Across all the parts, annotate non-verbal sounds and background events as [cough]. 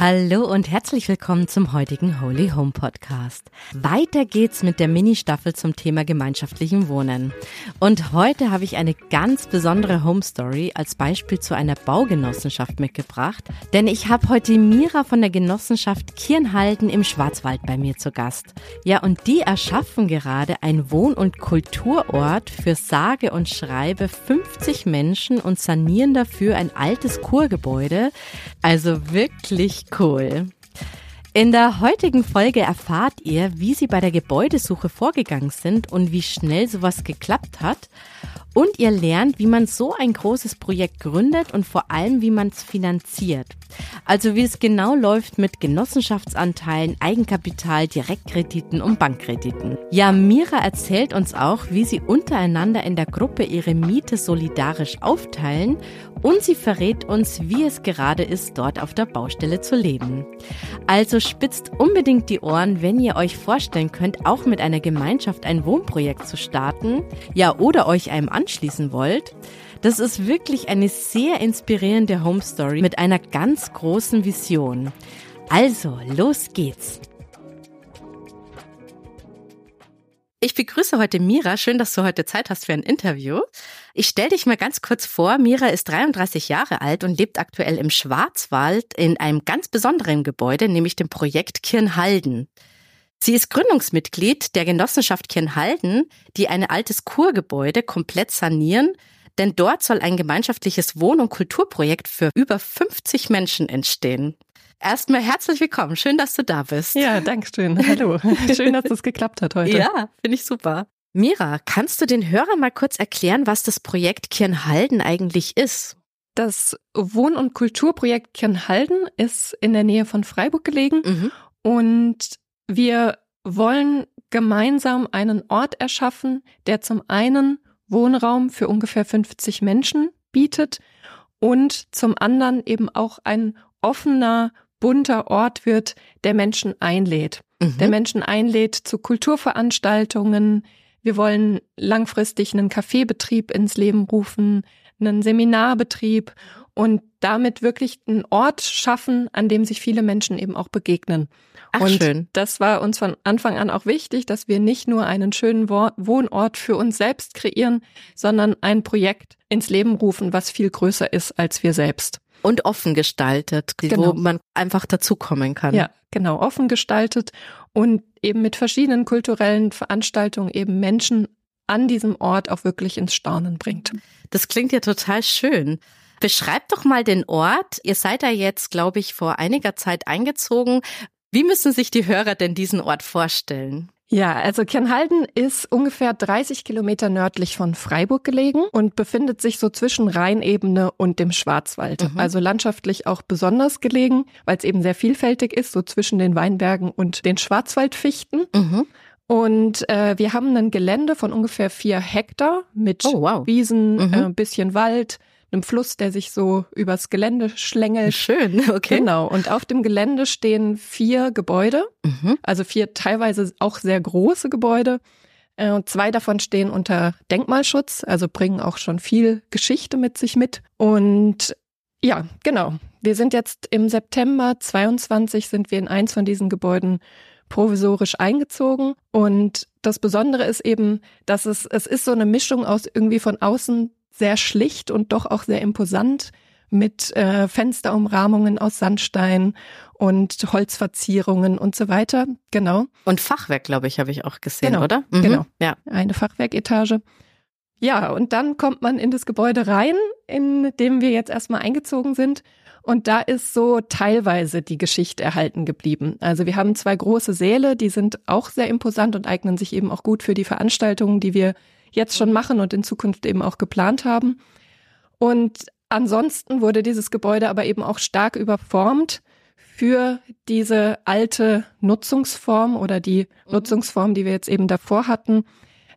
Hallo und herzlich willkommen zum heutigen Holy Home Podcast. Weiter geht's mit der Mini-Staffel zum Thema gemeinschaftlichen Wohnen. Und heute habe ich eine ganz besondere Home Story als Beispiel zu einer Baugenossenschaft mitgebracht, denn ich habe heute Mira von der Genossenschaft Kirnhalden im Schwarzwald bei mir zu Gast. Ja, und die erschaffen gerade ein Wohn- und Kulturort für sage und schreibe 50 Menschen und sanieren dafür ein altes Kurgebäude. Also wirklich cool. In der heutigen Folge erfahrt ihr, wie sie bei der Gebäudesuche vorgegangen sind und wie schnell sowas geklappt hat. Und ihr lernt, wie man so ein großes Projekt gründet und vor allem, wie man es finanziert. Also wie es genau läuft mit Genossenschaftsanteilen, Eigenkapital, Direktkrediten und Bankkrediten. Ja, Mira erzählt uns auch, wie sie untereinander in der Gruppe ihre Miete solidarisch aufteilen und sie verrät uns, wie es gerade ist, dort auf der Baustelle zu leben. Also spitzt unbedingt die Ohren, wenn ihr euch vorstellen könnt, auch mit einer Gemeinschaft ein Wohnprojekt zu starten, ja, oder euch einem anschließen wollt. Das ist wirklich eine sehr inspirierende Home Story mit einer ganz großen Vision. Also, los geht's. Ich begrüße heute Mira. Schön, dass du heute Zeit hast für ein Interview. Ich stelle dich mal ganz kurz vor. Mira ist 33 Jahre alt und lebt aktuell im Schwarzwald in einem ganz besonderen Gebäude, nämlich dem Projekt Kirnhalden. Sie ist Gründungsmitglied der Genossenschaft Kirnhalden, die ein altes Kurgebäude komplett sanieren, denn dort soll ein gemeinschaftliches Wohn- und Kulturprojekt für über 50 Menschen entstehen. Erstmal herzlich willkommen. Schön, dass du da bist. Ja, danke schön. Hallo. [laughs] Schön, dass es geklappt hat heute. Ja, finde ich super. Mira, kannst du den Hörern mal kurz erklären, was das Projekt Kirnhalden eigentlich ist? Das Wohn- und Kulturprojekt Kirnhalden ist in der Nähe von Freiburg gelegen mhm. und wir wollen gemeinsam einen Ort erschaffen, der zum einen Wohnraum für ungefähr 50 Menschen bietet und zum anderen eben auch ein offener, bunter Ort wird, der Menschen einlädt. Mhm. Der Menschen einlädt zu Kulturveranstaltungen. Wir wollen langfristig einen Kaffeebetrieb ins Leben rufen, einen Seminarbetrieb und damit wirklich einen Ort schaffen, an dem sich viele Menschen eben auch begegnen. Ach, und schön. das war uns von Anfang an auch wichtig, dass wir nicht nur einen schönen Wohnort für uns selbst kreieren, sondern ein Projekt ins Leben rufen, was viel größer ist als wir selbst. Und offen gestaltet, genau. wo man einfach dazukommen kann. Ja, genau, offen gestaltet und eben mit verschiedenen kulturellen Veranstaltungen eben Menschen an diesem Ort auch wirklich ins Staunen bringt. Das klingt ja total schön. Beschreibt doch mal den Ort. Ihr seid da jetzt, glaube ich, vor einiger Zeit eingezogen. Wie müssen sich die Hörer denn diesen Ort vorstellen? Ja, also Kirnhalden ist ungefähr 30 Kilometer nördlich von Freiburg gelegen und befindet sich so zwischen Rheinebene und dem Schwarzwald. Mhm. Also landschaftlich auch besonders gelegen, weil es eben sehr vielfältig ist, so zwischen den Weinbergen und den Schwarzwaldfichten. Mhm. Und äh, wir haben ein Gelände von ungefähr vier Hektar mit oh, wow. Wiesen, mhm. äh, bisschen Wald, einem Fluss, der sich so übers Gelände schlängelt. Schön, okay. Genau. Und auf dem Gelände stehen vier Gebäude, mhm. also vier teilweise auch sehr große Gebäude. Äh, und zwei davon stehen unter Denkmalschutz, also bringen auch schon viel Geschichte mit sich mit. Und ja, genau. Wir sind jetzt im September 22 sind wir in eins von diesen Gebäuden provisorisch eingezogen. Und das Besondere ist eben, dass es, es ist so eine Mischung aus irgendwie von außen sehr schlicht und doch auch sehr imposant mit äh, Fensterumrahmungen aus Sandstein und Holzverzierungen und so weiter. Genau. Und Fachwerk, glaube ich, habe ich auch gesehen, genau. oder? Mhm. Genau. Ja. Eine Fachwerketage. Ja, und dann kommt man in das Gebäude rein, in dem wir jetzt erstmal eingezogen sind. Und da ist so teilweise die Geschichte erhalten geblieben. Also wir haben zwei große Säle, die sind auch sehr imposant und eignen sich eben auch gut für die Veranstaltungen, die wir jetzt schon machen und in Zukunft eben auch geplant haben. Und ansonsten wurde dieses Gebäude aber eben auch stark überformt für diese alte Nutzungsform oder die mhm. Nutzungsform, die wir jetzt eben davor hatten.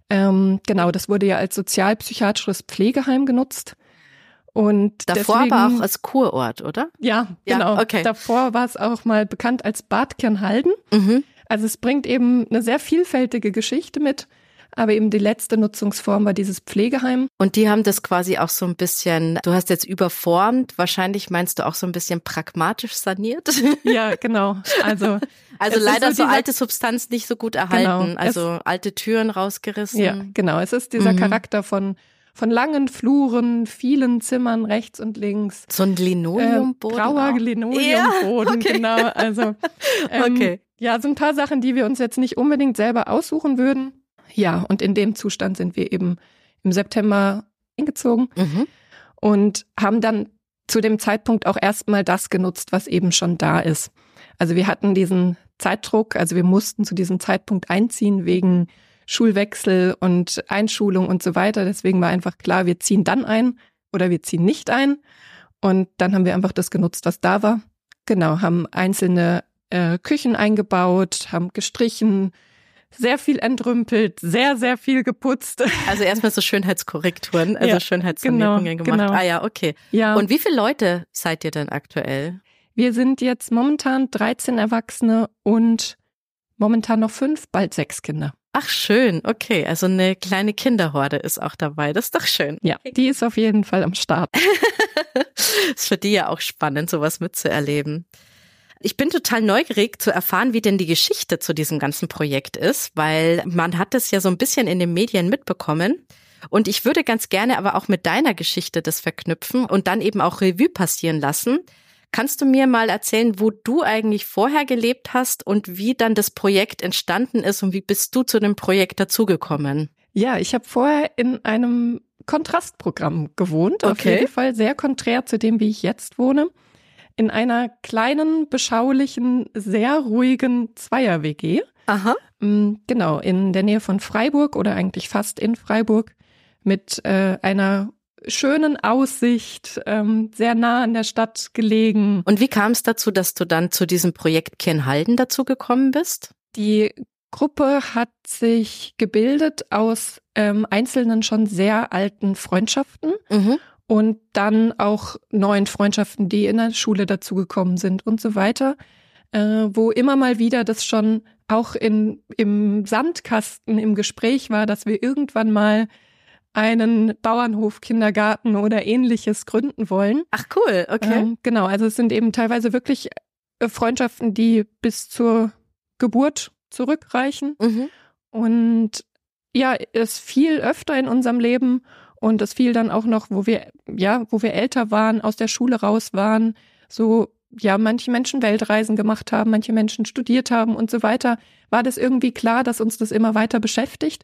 Ähm, genau, das wurde ja als sozialpsychiatrisches Pflegeheim genutzt. Und davor deswegen, aber auch als Kurort, oder? Ja, Ja, genau. okay. Davor war es auch mal bekannt als Bad Kirnhalden. Mhm. Also es bringt eben eine sehr vielfältige Geschichte mit. Aber eben die letzte Nutzungsform war dieses Pflegeheim. Und die haben das quasi auch so ein bisschen, du hast jetzt überformt, wahrscheinlich meinst du auch so ein bisschen pragmatisch saniert. [laughs] Ja, [laughs] genau. Also, Also leider so so alte Substanz nicht so gut erhalten. Genau. Also alte Türen rausgerissen. ja, genau. Es ist dieser Mhm. Charakter von, von langen Fluren, vielen Zimmern rechts und links. So ein Linoleumboden. grauer auch. Linoleumboden, Ja, okay. genau. Also [laughs] ähm, Okay. ja, so ein paar Sachen, die wir uns jetzt nicht unbedingt selber aussuchen würden. Ja, und in dem Zustand sind wir eben im September hingezogen Mhm. und haben dann zu dem Zeitpunkt auch erstmal das genutzt, was eben schon da ist. Also wir hatten diesen Zeitdruck, also wir mussten zu diesem Zeitpunkt einziehen wegen Schulwechsel und Einschulung und so weiter. Deswegen war einfach klar, wir ziehen dann ein oder wir ziehen nicht ein. Und dann haben wir einfach das genutzt, was da war. Genau, haben einzelne äh, Küchen eingebaut, haben gestrichen, sehr viel entrümpelt, sehr, sehr viel geputzt. Also erstmal so Schönheitskorrekturen, also Ja, Schönheitssanierungen genau, gemacht. genau. Ah ja, okay. Ja, Und wie viele Leute seid ihr denn aktuell? wir sind jetzt momentan 13 Erwachsene und momentan noch fünf, bald sechs Kinder. Ach schön, okay. Also eine kleine Kinderhorde ist auch dabei. Das ist doch schön. Ja, die ist auf jeden Fall am Start. [laughs] ist für die ja auch spannend, sowas mitzuerleben. Ich bin total neugierig zu erfahren, wie denn die Geschichte zu diesem ganzen Projekt ist, weil man hat das ja so ein bisschen in den Medien mitbekommen. Und ich würde ganz gerne aber auch mit deiner Geschichte das verknüpfen und dann eben auch Revue passieren lassen. Kannst du mir mal erzählen, wo du eigentlich vorher gelebt hast und wie dann das Projekt entstanden ist und wie bist du zu dem Projekt dazugekommen? Ja, ich habe vorher in einem Kontrastprogramm gewohnt, auf Okay. jeden Fall sehr konträr zu dem, wie ich jetzt wohne. In einer kleinen, beschaulichen, sehr ruhigen Zweier-WG. Aha. Mm, Genau, in der Nähe von Freiburg oder eigentlich fast in Freiburg mit äh, einer schönen Aussicht, ähm, sehr nah an der Stadt gelegen. Und wie kam es dazu, dass du dann zu diesem Projekt Kirnhalden dazugekommen bist? Die Gruppe hat sich gebildet aus ähm, einzelnen schon sehr alten Freundschaften Mhm. Und dann auch neuen Freundschaften, die in der Schule dazugekommen sind und so weiter, äh, wo immer mal wieder das schon auch in, im Sandkasten im Gespräch war, dass wir irgendwann mal einen Bauernhof, Kindergarten oder ähnliches gründen wollen. Ach cool, okay. Ähm, genau, also es sind eben teilweise wirklich äh, Freundschaften, die bis zur Geburt zurückreichen. Mhm. Und ja, es fiel öfter in unserem Leben und es fiel dann auch noch, wo wir, ja, wo wir älter waren, aus der Schule raus waren, so, ja, manche Menschen Weltreisen gemacht haben, manche Menschen studiert haben und so weiter, war das irgendwie klar, dass uns das immer weiter beschäftigt.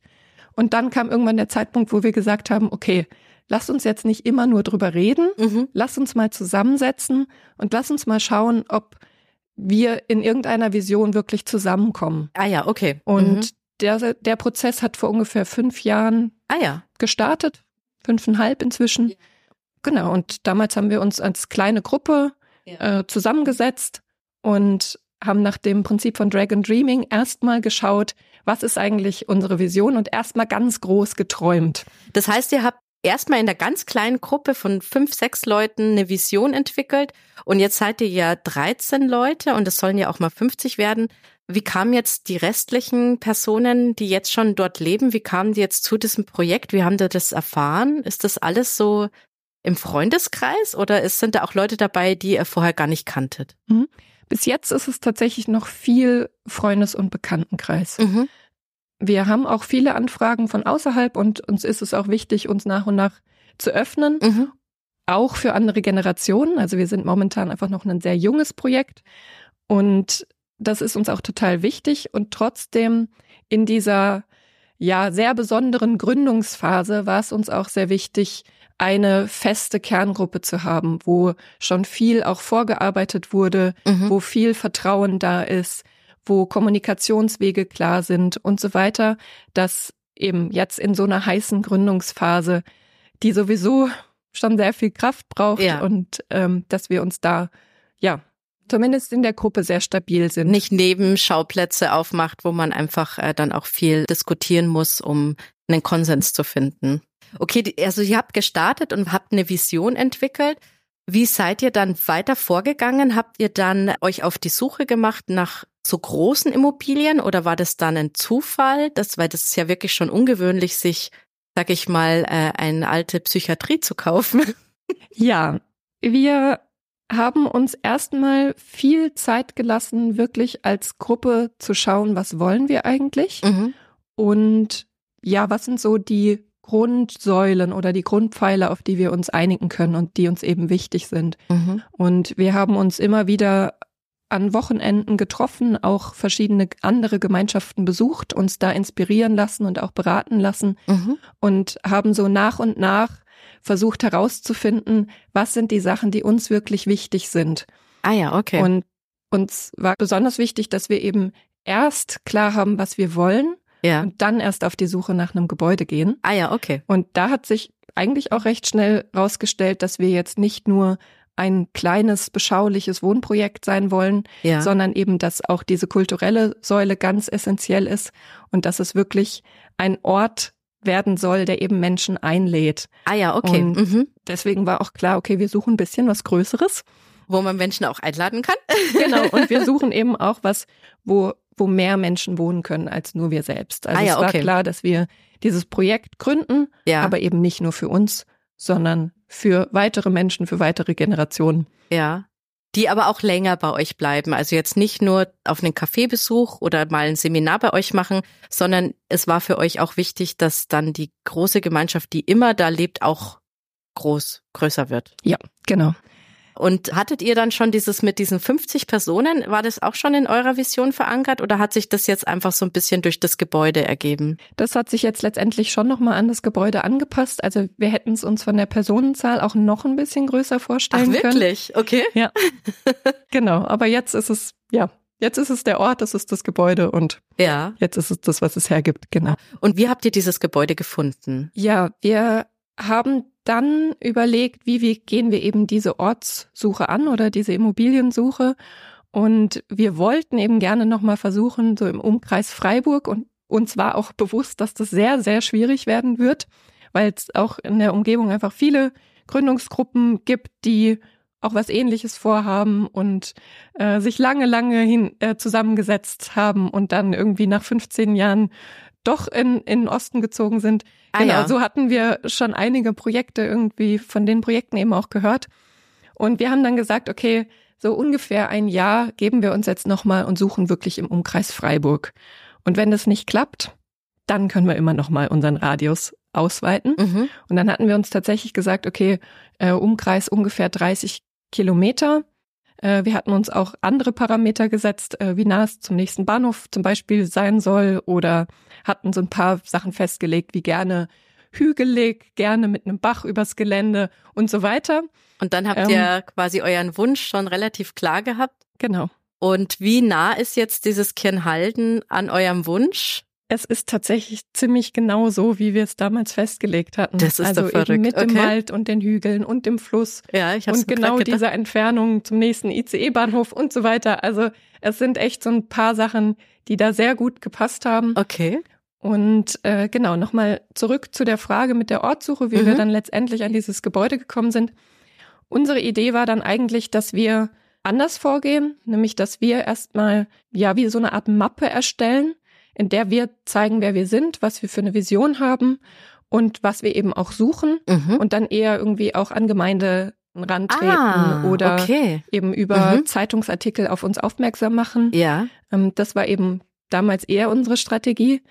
Und dann kam irgendwann der Zeitpunkt, wo wir gesagt haben, okay, lass uns jetzt nicht immer nur drüber reden, Mhm. lass uns mal zusammensetzen und lass uns mal schauen, ob wir in irgendeiner Vision wirklich zusammenkommen. Ah ja, okay. Und mhm. der, der Prozess hat vor ungefähr fünf Jahren ah ja. gestartet, fünfeinhalb inzwischen. Ja. Genau, und damals haben wir uns als kleine Gruppe Ja. äh, zusammengesetzt und haben nach dem Prinzip von Dragon Dreaming erstmal geschaut, was ist eigentlich unsere Vision und erstmal ganz groß geträumt. Das heißt, ihr habt erstmal in der ganz kleinen Gruppe von fünf, sechs Leuten eine Vision entwickelt und jetzt seid ihr ja 13 Leute und es sollen ja auch mal 50 werden. Wie kamen jetzt die restlichen Personen, die jetzt schon dort leben, wie kamen die jetzt zu diesem Projekt? Wie haben die das erfahren? Ist das alles so im Freundeskreis oder ist, sind da auch Leute dabei, die ihr vorher gar nicht kanntet? Bis jetzt ist es tatsächlich noch viel Freundes- und Bekanntenkreis. Mhm. Wir haben auch viele Anfragen von außerhalb und uns ist es auch wichtig, uns nach und nach zu öffnen, Mhm. auch für andere Generationen. Also wir sind momentan einfach noch ein sehr junges Projekt und das ist uns auch total wichtig und trotzdem in dieser ja sehr besonderen Gründungsphase war es uns auch sehr wichtig, eine feste Kerngruppe zu haben, wo schon viel auch vorgearbeitet wurde, Mhm. wo viel Vertrauen da ist, wo Kommunikationswege klar sind und so weiter, dass eben jetzt in so einer heißen Gründungsphase, die sowieso schon sehr viel Kraft braucht Ja. und ähm, dass wir uns da, ja, zumindest in der Gruppe sehr stabil sind. nicht Nebenschauplätze aufmacht, wo man einfach äh, dann auch viel diskutieren muss, um einen Konsens zu finden. Okay, also ihr habt gestartet und habt eine Vision entwickelt. Wie seid ihr dann weiter vorgegangen? Habt ihr dann euch auf die Suche gemacht nach so großen Immobilien oder war das dann ein Zufall? Das, weil das ist ja wirklich schon ungewöhnlich, sich, sag ich mal, äh, eine alte Psychiatrie zu kaufen. Ja, wir haben uns erstmal viel Zeit gelassen, wirklich als Gruppe zu schauen, was wollen wir eigentlich mhm. und ja, was sind so die Grundsäulen oder die Grundpfeiler, auf die wir uns einigen können und die uns eben wichtig sind. Mhm. Und wir haben uns immer wieder an Wochenenden getroffen, auch verschiedene andere Gemeinschaften besucht, uns da inspirieren lassen und auch beraten lassen mhm. und haben so nach und nach versucht herauszufinden, was sind die Sachen, die uns wirklich wichtig sind. Ah ja, okay. Und uns war besonders wichtig, dass wir eben erst klar haben, was wir wollen ja. und dann erst auf die Suche nach einem Gebäude gehen. Ah ja, okay. Und da hat sich eigentlich auch recht schnell rausgestellt, dass wir jetzt nicht nur ein kleines, beschauliches Wohnprojekt sein wollen, ja. sondern eben, dass auch diese kulturelle Säule ganz essentiell ist und dass es wirklich ein Ort werden soll, der eben Menschen einlädt. Ah ja, okay. Mhm. deswegen war auch klar, okay, wir suchen ein bisschen was Größeres. Wo man Menschen auch einladen kann. [laughs] genau, und wir suchen eben auch was, wo, wo mehr Menschen wohnen können als nur wir selbst. Also ah ja, es war okay. klar, dass wir dieses Projekt gründen, ja. aber eben nicht nur für uns, sondern für weitere Menschen, für weitere Generationen. Ja die aber auch länger bei euch bleiben. Also jetzt nicht nur auf einen Kaffeebesuch oder mal ein Seminar bei euch machen, sondern es war für euch auch wichtig, dass dann die große Gemeinschaft, die immer da lebt, auch groß, größer wird. Ja, genau. Und hattet ihr dann schon dieses mit diesen 50 Personen, war das auch schon in eurer Vision verankert oder hat sich das jetzt einfach so ein bisschen durch das Gebäude ergeben? Das hat sich jetzt letztendlich schon nochmal an das Gebäude angepasst. Also wir hätten es uns von der Personenzahl auch noch ein bisschen größer vorstellen Ach, wirklich? können. Okay. Ja. [laughs] genau. Aber jetzt ist es, ja, Jetzt ist es der Ort, das ist das Gebäude und ja. jetzt ist es das, was es hergibt, genau. Und wie habt ihr dieses Gebäude gefunden? Ja, wir haben dann überlegt, wie, wie gehen wir eben diese Ortssuche an oder diese Immobiliensuche. Und wir wollten eben gerne nochmal versuchen, so im Umkreis Freiburg und uns war auch bewusst, dass das sehr, sehr schwierig werden wird, weil es auch in der Umgebung einfach viele Gründungsgruppen gibt, die auch was ähnliches vorhaben und äh, sich lange, lange hin äh, zusammengesetzt haben und dann irgendwie nach 15 Jahren doch in, in den Osten gezogen sind. Ah, genau, ja. so hatten wir schon einige Projekte irgendwie von den Projekten eben auch gehört. Und wir haben dann gesagt, okay, so ungefähr ein Jahr geben wir uns jetzt nochmal und suchen wirklich im Umkreis Freiburg. Und wenn das nicht klappt, dann können wir immer nochmal unseren Radius ausweiten. Mhm. Und dann hatten wir uns tatsächlich gesagt, okay, äh, Umkreis ungefähr 30 Kilometer. Äh, wir hatten uns auch andere Parameter gesetzt, äh, wie nah es zum nächsten Bahnhof zum Beispiel sein soll oder hatten so ein paar Sachen festgelegt, wie gerne hügelig, gerne mit einem Bach übers Gelände und so weiter. Und dann habt ähm, ihr quasi euren Wunsch schon relativ klar gehabt. Genau. Und wie nah ist jetzt dieses Kirnhalden an eurem Wunsch? Es ist tatsächlich ziemlich genau so, wie wir es damals festgelegt hatten. Das ist also doch verrückt. eben mit okay. dem Wald und den Hügeln und dem Fluss. Ja, ich hab's Und genau dieser Entfernung zum nächsten ICE-Bahnhof und so weiter. Also es sind echt so ein paar Sachen, die da sehr gut gepasst haben. Okay. Und äh, genau, nochmal zurück zu der Frage mit der Ortssuche, wie mhm. wir dann letztendlich an dieses Gebäude gekommen sind. Unsere Idee war dann eigentlich, dass wir anders vorgehen, nämlich dass wir erstmal ja wie so eine Art Mappe erstellen in der wir zeigen, wer wir sind, was wir für eine Vision haben und was wir eben auch suchen mhm. und dann eher irgendwie auch an Gemeinde rantreten ah, oder okay. eben über mhm. Zeitungsartikel auf uns aufmerksam machen. Ja. Ähm, das war eben damals eher unsere Strategie.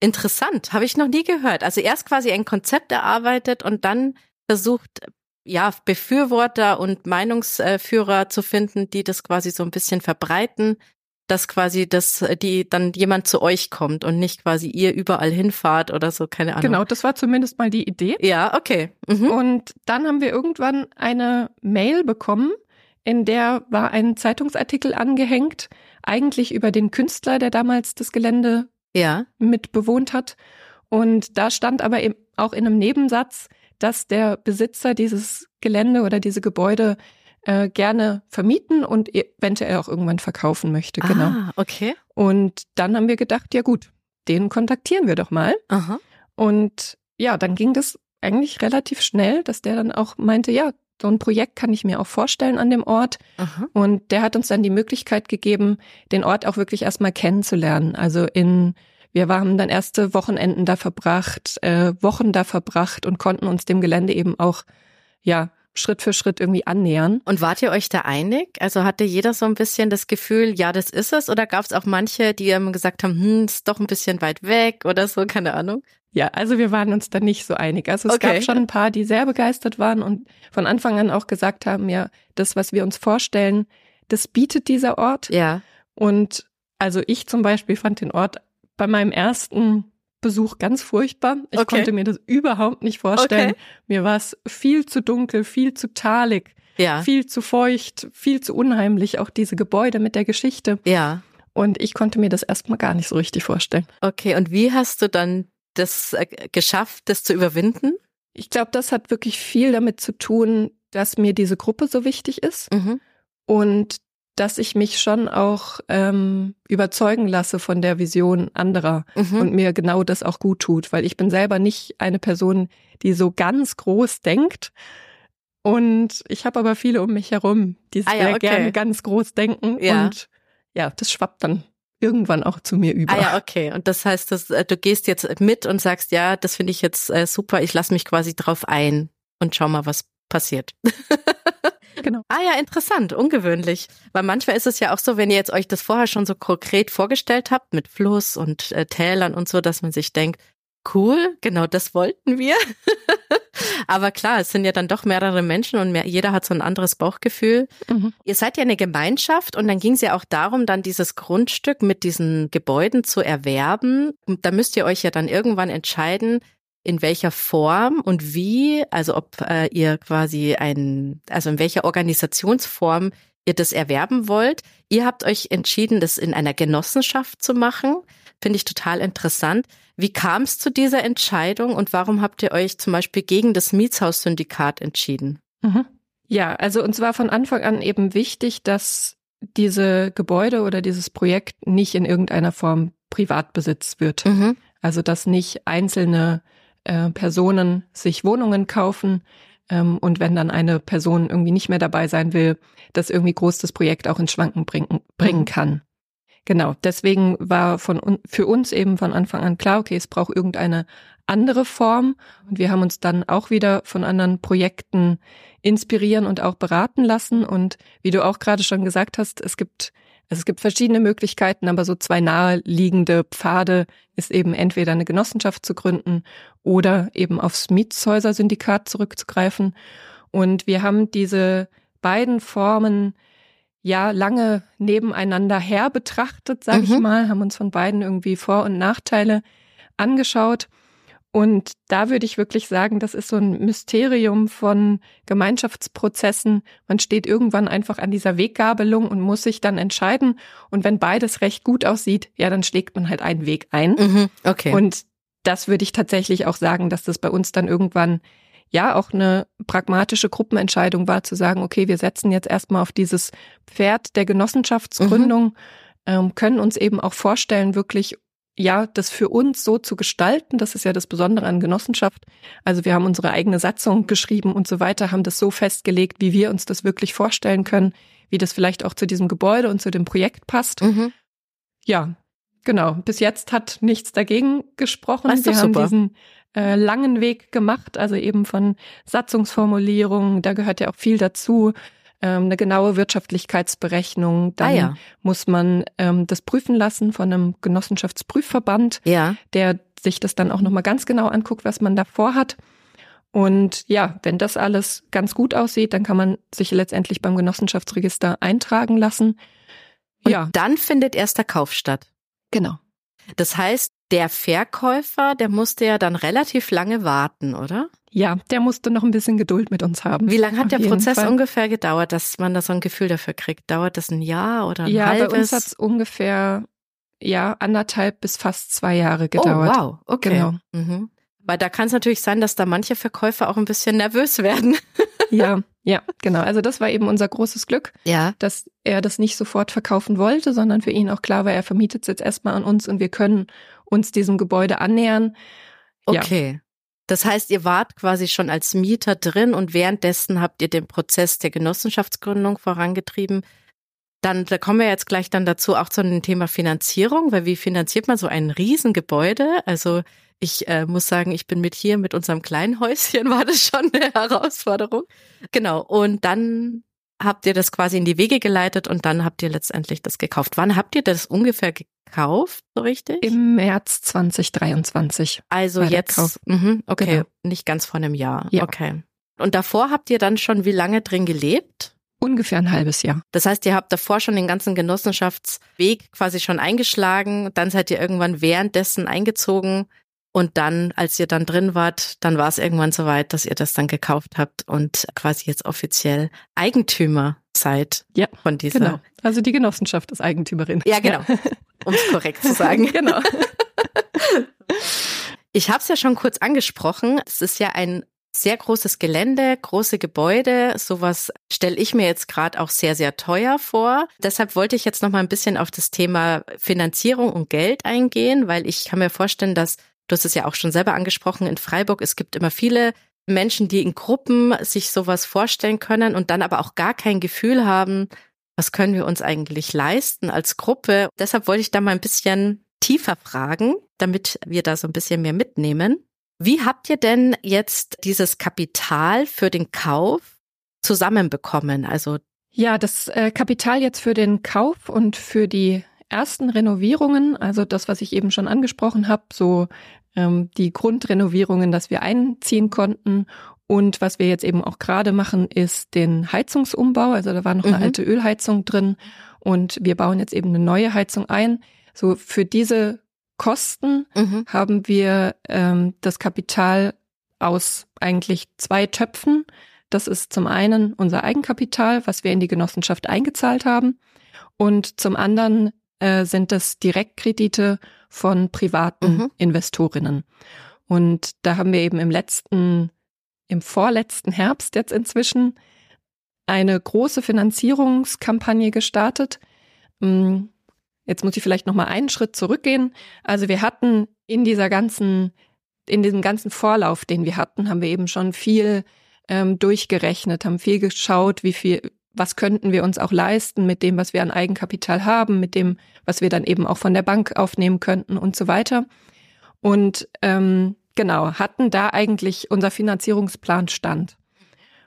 Interessant, habe ich noch nie gehört. Also erst quasi ein Konzept erarbeitet und dann versucht, ja, Befürworter und Meinungsführer zu finden, die das quasi so ein bisschen verbreiten, dass quasi das, die dann jemand zu euch kommt und nicht quasi ihr überall hinfahrt oder so, keine Ahnung. Genau, das war zumindest mal die Idee. Ja, okay. Mhm. Und dann haben wir irgendwann eine Mail bekommen, in der war ein Zeitungsartikel angehängt, eigentlich über den Künstler, der damals das Gelände ja. mit bewohnt hat. Und da stand aber eben auch in einem Nebensatz, dass der Besitzer dieses Gelände oder diese Gebäude äh, gerne vermieten und eventuell auch irgendwann verkaufen möchte. Genau. Ah, okay. Und dann haben wir gedacht, ja gut, den kontaktieren wir doch mal. Aha. Und ja, dann ging das eigentlich relativ schnell, dass der dann auch meinte, ja, so ein Projekt kann ich mir auch vorstellen an dem Ort. Aha. Und der hat uns dann die Möglichkeit gegeben, den Ort auch wirklich erstmal kennenzulernen. Also in, wir haben dann erste Wochenenden da verbracht, äh, Wochen da verbracht und konnten uns dem Gelände eben auch, ja, Schritt für Schritt irgendwie annähern. Und wart ihr euch da einig? Also hatte jeder so ein bisschen das Gefühl, ja, das ist es? Oder gab es auch manche, die immer gesagt haben, hm, ist doch ein bisschen weit weg oder so, keine Ahnung? Ja, also wir waren uns da nicht so einig. Also es okay. gab schon ein paar, die sehr begeistert waren und von Anfang an auch gesagt haben, ja, das, was wir uns vorstellen, das bietet dieser Ort. Ja. Und also ich zum Beispiel fand den Ort bei meinem ersten Besuch ganz furchtbar. Ich okay. konnte mir das überhaupt nicht vorstellen. Okay. Mir war es viel zu dunkel, viel zu talig, ja. viel zu feucht, viel zu unheimlich, auch diese Gebäude mit der Geschichte. Ja. Und ich konnte mir das erstmal gar nicht so richtig vorstellen. Okay, und wie hast du dann das äh, geschafft, das zu überwinden? Ich glaube, das hat wirklich viel damit zu tun, dass mir diese Gruppe so wichtig ist mhm. und dass ich mich schon auch ähm, überzeugen lasse von der Vision anderer mhm. und mir genau das auch gut tut, weil ich bin selber nicht eine Person, die so ganz groß denkt. Und ich habe aber viele um mich herum, die ah, ja, okay. gerne ganz groß denken. Ja. Und ja, das schwappt dann irgendwann auch zu mir über. Ah ja, okay. Und das heißt, dass, äh, du gehst jetzt mit und sagst, ja, das finde ich jetzt äh, super, ich lasse mich quasi drauf ein und schau mal, was passiert. [laughs] genau. Ah ja, interessant, ungewöhnlich. Weil manchmal ist es ja auch so, wenn ihr jetzt euch das vorher schon so konkret vorgestellt habt, mit Fluss und äh, Tälern und so, dass man sich denkt, cool, genau das wollten wir. [laughs] Aber klar, es sind ja dann doch mehrere Menschen und mehr, jeder hat so ein anderes Bauchgefühl. Mhm. Ihr seid ja eine Gemeinschaft und dann ging es ja auch darum, dann dieses Grundstück mit diesen Gebäuden zu erwerben. Und da müsst ihr euch ja dann irgendwann entscheiden, in welcher Form und wie, also ob äh, ihr quasi ein, also in welcher Organisationsform ihr das erwerben wollt. Ihr habt euch entschieden, das in einer Genossenschaft zu machen. Finde ich total interessant. Wie kam es zu dieser Entscheidung und warum habt ihr euch zum Beispiel gegen das Mietshaussyndikat entschieden? Mhm. Ja, also uns war von Anfang an eben wichtig, dass diese Gebäude oder dieses Projekt nicht in irgendeiner Form Privatbesitz wird. Mhm. Also dass nicht einzelne äh, Personen sich Wohnungen kaufen ähm, und wenn dann eine Person irgendwie nicht mehr dabei sein will, dass irgendwie groß das Projekt auch ins Schwanken bringen, bringen mhm. kann. Genau, deswegen war von für uns eben von Anfang an klar, okay, es braucht irgendeine andere Form und wir haben uns dann auch wieder von anderen Projekten inspirieren und auch beraten lassen und wie du auch gerade schon gesagt hast, es gibt also es gibt verschiedene Möglichkeiten, aber so zwei naheliegende Pfade ist eben entweder eine Genossenschaft zu gründen oder eben aufs Mietshäuser-Syndikat zurückzugreifen. Und wir haben diese beiden Formen ja lange nebeneinander her betrachtet, sag mhm. ich mal, haben uns von beiden irgendwie Vor- und Nachteile angeschaut. Und da würde ich wirklich sagen, das ist so ein Mysterium von Gemeinschaftsprozessen. Man steht irgendwann einfach an dieser Weggabelung und muss sich dann entscheiden. Und wenn beides recht gut aussieht, ja, dann schlägt man halt einen Weg ein. Mhm, okay. Und das würde ich tatsächlich auch sagen, dass das bei uns dann irgendwann ja auch eine pragmatische Gruppenentscheidung war, zu sagen, okay, wir setzen jetzt erstmal auf dieses Pferd der Genossenschaftsgründung, mhm. ähm, können uns eben auch vorstellen, wirklich ja, das für uns so zu gestalten, das ist ja das Besondere an Genossenschaft. Also wir haben unsere eigene Satzung geschrieben und so weiter, haben das so festgelegt, wie wir uns das wirklich vorstellen können, wie das vielleicht auch zu diesem Gebäude und zu dem Projekt passt. Mhm. Ja, genau. Bis jetzt hat nichts dagegen gesprochen. wir haben super. diesen äh, langen Weg gemacht, also eben von Satzungsformulierungen, da gehört ja auch viel dazu, ähm, eine genaue Wirtschaftlichkeitsberechnung. Dann ah, ja. muss man ähm, das prüfen lassen von einem Genossenschaftsprüfverband, ja. der sich das dann auch nochmal ganz genau anguckt, was man davor hat. Und ja, wenn das alles ganz gut aussieht, dann kann man sich letztendlich beim Genossenschaftsregister eintragen lassen. Und ja. dann findet erst der Kauf statt. Genau. Das heißt, der Verkäufer, der musste ja dann relativ lange warten, oder? Ja, der musste noch ein bisschen Geduld mit uns haben. Wie lange hat der Prozess Fall. ungefähr gedauert, dass man da so ein Gefühl dafür kriegt? Dauert das ein Jahr oder ein ja, halbes? Ja, bei uns hat es ungefähr ja anderthalb bis fast zwei Jahre gedauert. Oh, wow, okay. Genau. Mhm. Weil da kann es natürlich sein, dass da manche Verkäufer auch ein bisschen nervös werden. ja, [laughs] ja, genau. Also das war eben unser großes Glück, ja. dass er das nicht sofort verkaufen wollte, sondern für ihn auch klar war, er vermietet es jetzt erstmal an uns und wir können uns diesem Gebäude annähern. Okay. Ja. Das heißt, ihr wart quasi schon als Mieter drin und währenddessen habt ihr den Prozess der Genossenschaftsgründung vorangetrieben. Dann, da kommen wir jetzt gleich dann dazu auch zu dem Thema Finanzierung, weil wie finanziert man so ein Riesengebäude? Also ich äh, muss sagen, ich bin mit hier, mit unserem kleinen Häuschen, [laughs] war das schon eine Herausforderung. Genau. Und dann habt ihr das quasi in die Wege geleitet und dann habt ihr letztendlich das gekauft. Wann habt ihr das ungefähr gekauft, so richtig? Im März 2023. Also jetzt, mh, okay, genau. nicht ganz vor einem Jahr. Ja. Okay. Und davor habt ihr dann schon wie lange drin gelebt? Ungefähr ein halbes Jahr. Das heißt, ihr habt davor schon den ganzen Genossenschaftsweg quasi schon eingeschlagen, dann seid ihr irgendwann währenddessen eingezogen und dann, als ihr dann drin wart, dann war es irgendwann so weit, dass ihr das dann gekauft habt und quasi jetzt offiziell Eigentümer seid ja, von dieser. Genau. Also die Genossenschaft ist Eigentümerin. Ja, genau. Um es korrekt zu sagen. [laughs] genau. [laughs] Ich habe es ja schon kurz angesprochen. Es ist ja ein sehr großes Gelände, große Gebäude. Sowas stelle ich mir jetzt gerade auch sehr, sehr teuer vor. Deshalb wollte ich jetzt noch mal ein bisschen auf das Thema Finanzierung und Geld eingehen, weil ich kann mir vorstellen, dass du hast es ja auch schon selber angesprochen in Freiburg. Es gibt immer viele Menschen, die in Gruppen sich sowas vorstellen können und dann aber auch gar kein Gefühl haben, was können wir uns eigentlich leisten als Gruppe. Deshalb wollte ich da mal ein bisschen tiefer fragen, damit wir da so ein bisschen mehr mitnehmen. Wie habt ihr denn jetzt dieses Kapital für den Kauf zusammenbekommen? Also ja, das äh, Kapital jetzt für den Kauf und für die ersten Renovierungen, also das, was ich eben schon angesprochen habe, so ähm, die Grundrenovierungen, dass wir einziehen konnten. Und was wir jetzt eben auch gerade machen, ist den Heizungsumbau. Also da war noch eine mhm. alte Ölheizung drin und wir bauen jetzt eben eine neue Heizung ein. So für diese Kosten mhm. haben wir ähm, das Kapital aus eigentlich zwei Töpfen. Das ist zum einen unser Eigenkapital, was wir in die Genossenschaft eingezahlt haben. Und zum anderen äh, sind das Direktkredite von privaten mhm. Investorinnen. Und da haben wir eben im letzten, im vorletzten Herbst jetzt inzwischen eine große Finanzierungskampagne gestartet. Hm, Jetzt muss ich vielleicht noch mal einen Schritt zurückgehen. Also wir hatten in dieser ganzen, in diesem ganzen Vorlauf, den wir hatten, haben wir eben schon viel ähm, durchgerechnet, haben viel geschaut, wie viel, was könnten wir uns auch leisten mit dem, was wir an Eigenkapital haben, mit dem, was wir dann eben auch von der Bank aufnehmen könnten und so weiter. Und ähm, genau, hatten da eigentlich unser Finanzierungsplan stand.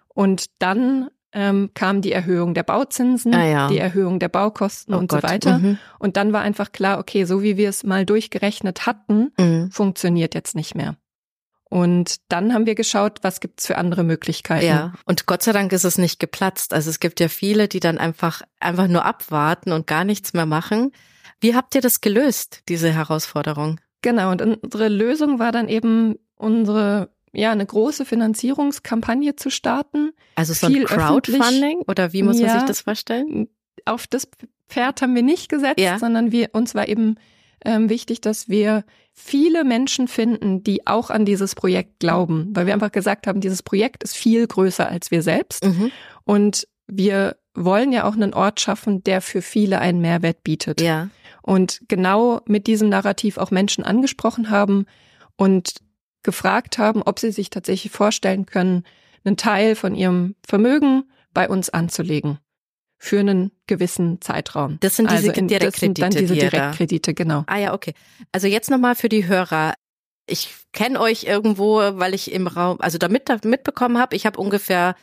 Und dann ähm, kam die Erhöhung der Bauzinsen, ah, ja. die Erhöhung der Baukosten oh und Gott. so weiter. Mhm. Und dann war einfach klar, okay, so wie wir es mal durchgerechnet hatten, mhm. funktioniert jetzt nicht mehr. Und dann haben wir geschaut, was gibt's für andere Möglichkeiten. Ja, und Gott sei Dank ist es nicht geplatzt. Also es gibt ja viele, die dann einfach, einfach nur abwarten und gar nichts mehr machen. Wie habt ihr das gelöst, diese Herausforderung? Genau, und unsere Lösung war dann eben unsere ja, eine große Finanzierungskampagne zu starten. Also so ein Crowdfunding oder wie muss ja, man sich das vorstellen? Auf das Pferd haben wir nicht gesetzt, ja. sondern wir, uns war eben ähm, wichtig, dass wir viele Menschen finden, die auch an dieses Projekt glauben, weil wir einfach gesagt haben, dieses Projekt ist viel größer als wir selbst mhm. und wir wollen ja auch einen Ort schaffen, der für viele einen Mehrwert bietet. Ja. Und genau mit diesem Narrativ auch Menschen angesprochen haben und gefragt haben, ob sie sich tatsächlich vorstellen können, einen Teil von ihrem Vermögen bei uns anzulegen für einen gewissen Zeitraum. Das sind diese also in, Direktkredite. dann diese Direktkredite, genau. Ah ja, okay. Also jetzt nochmal für die Hörer. Ich kenne euch irgendwo, weil ich im Raum, also damit mitbekommen habe, ich habe ungefähr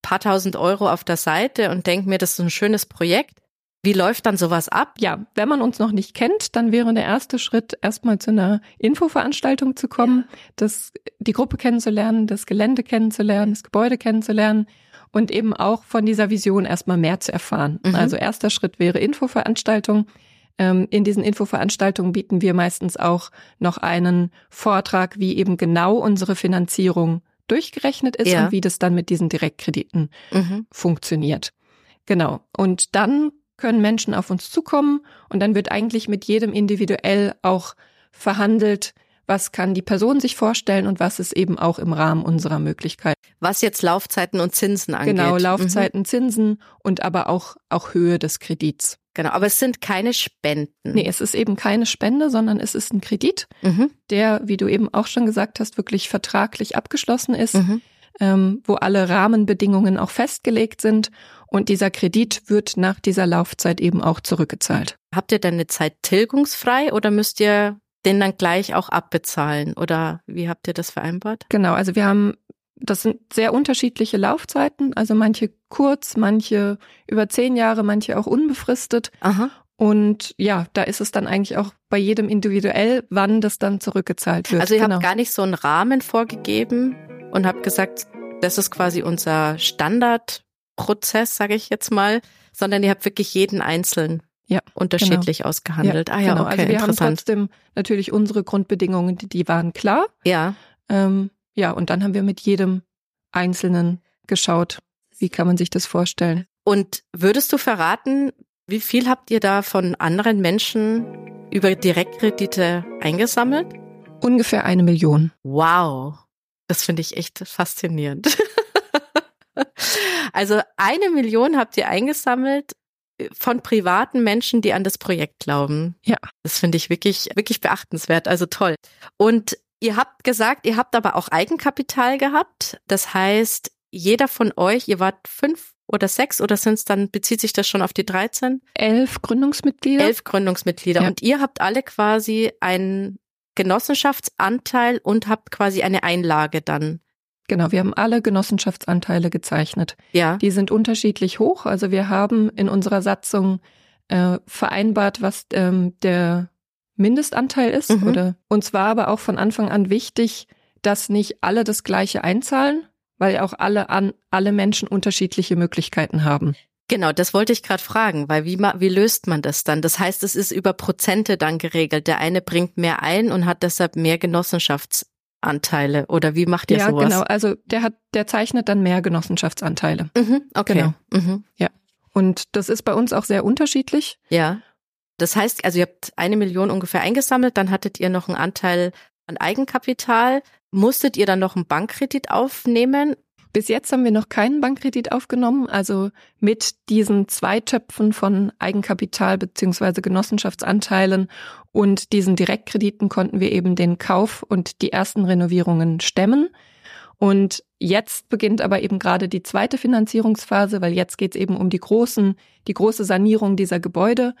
paar tausend Euro auf der Seite und denke mir, das ist ein schönes Projekt. Wie läuft dann sowas ab? Ja, wenn man uns noch nicht kennt, dann wäre der erste Schritt, erstmal zu einer Infoveranstaltung zu kommen, ja. das, die Gruppe kennenzulernen, das Gelände kennenzulernen, das Gebäude kennenzulernen und eben auch von dieser Vision erstmal mehr zu erfahren. Mhm. Also erster Schritt wäre Infoveranstaltung. Ähm, in diesen Infoveranstaltungen bieten wir meistens auch noch einen Vortrag, wie eben genau unsere Finanzierung durchgerechnet ist ja. und wie das dann mit diesen Direktkrediten mhm. funktioniert. Genau. Und dann können Menschen auf uns zukommen und dann wird eigentlich mit jedem individuell auch verhandelt, was kann die Person sich vorstellen und was ist eben auch im Rahmen unserer Möglichkeit. Was jetzt Laufzeiten und Zinsen angeht. Genau, Laufzeiten, mhm. Zinsen und aber auch, auch Höhe des Kredits. Genau, aber es sind keine Spenden. Nee, es ist eben keine Spende, sondern es ist ein Kredit, mhm. der, wie du eben auch schon gesagt hast, wirklich vertraglich abgeschlossen ist, mhm. ähm, wo alle Rahmenbedingungen auch festgelegt sind. Und dieser Kredit wird nach dieser Laufzeit eben auch zurückgezahlt. Habt ihr denn eine Zeit tilgungsfrei oder müsst ihr den dann gleich auch abbezahlen? Oder wie habt ihr das vereinbart? Genau, also wir haben das sind sehr unterschiedliche Laufzeiten, also manche kurz, manche über zehn Jahre, manche auch unbefristet. Aha. Und ja, da ist es dann eigentlich auch bei jedem individuell, wann das dann zurückgezahlt wird. Also ihr genau. habt gar nicht so einen Rahmen vorgegeben und habt gesagt, das ist quasi unser Standardprozess, sage ich jetzt mal, sondern ihr habt wirklich jeden einzeln ja, unterschiedlich genau. ausgehandelt. Ja, ah ja, genau. okay, also wir haben trotzdem natürlich unsere Grundbedingungen, die, die waren klar. Ja. Ähm, ja, und dann haben wir mit jedem Einzelnen geschaut, wie kann man sich das vorstellen. Und würdest du verraten, wie viel habt ihr da von anderen Menschen über Direktkredite eingesammelt? Ungefähr eine Million. Wow, das finde ich echt faszinierend. [laughs] also eine Million habt ihr eingesammelt von privaten Menschen, die an das Projekt glauben. Ja. Das finde ich wirklich, wirklich beachtenswert. Also toll. Und Ihr habt gesagt, ihr habt aber auch Eigenkapital gehabt. Das heißt, jeder von euch, ihr wart fünf oder sechs oder sind es dann, bezieht sich das schon auf die 13? Elf Gründungsmitglieder. Elf Gründungsmitglieder. Ja. Und ihr habt alle quasi einen Genossenschaftsanteil und habt quasi eine Einlage dann. Genau, wir haben alle Genossenschaftsanteile gezeichnet. Ja. Die sind unterschiedlich hoch. Also wir haben in unserer Satzung äh, vereinbart, was ähm, der Mindestanteil ist. Mhm. Oder uns war aber auch von Anfang an wichtig, dass nicht alle das Gleiche einzahlen, weil auch alle an alle Menschen unterschiedliche Möglichkeiten haben. Genau, das wollte ich gerade fragen, weil wie, wie löst man das dann? Das heißt, es ist über Prozente dann geregelt. Der eine bringt mehr ein und hat deshalb mehr Genossenschaftsanteile. Oder wie macht ihr ja, sowas? Ja, genau. Also der hat, der zeichnet dann mehr Genossenschaftsanteile. Mhm, okay. Genau. Mhm. Ja. Und das ist bei uns auch sehr unterschiedlich. Ja. Das heißt, also ihr habt eine Million ungefähr eingesammelt, dann hattet ihr noch einen Anteil an Eigenkapital. Musstet ihr dann noch einen Bankkredit aufnehmen? Bis jetzt haben wir noch keinen Bankkredit aufgenommen. Also mit diesen zwei Töpfen von Eigenkapital beziehungsweise Genossenschaftsanteilen und diesen Direktkrediten konnten wir eben den Kauf und die ersten Renovierungen stemmen. Und jetzt beginnt aber eben gerade die zweite Finanzierungsphase, weil jetzt geht es eben um die großen, die große Sanierung dieser Gebäude.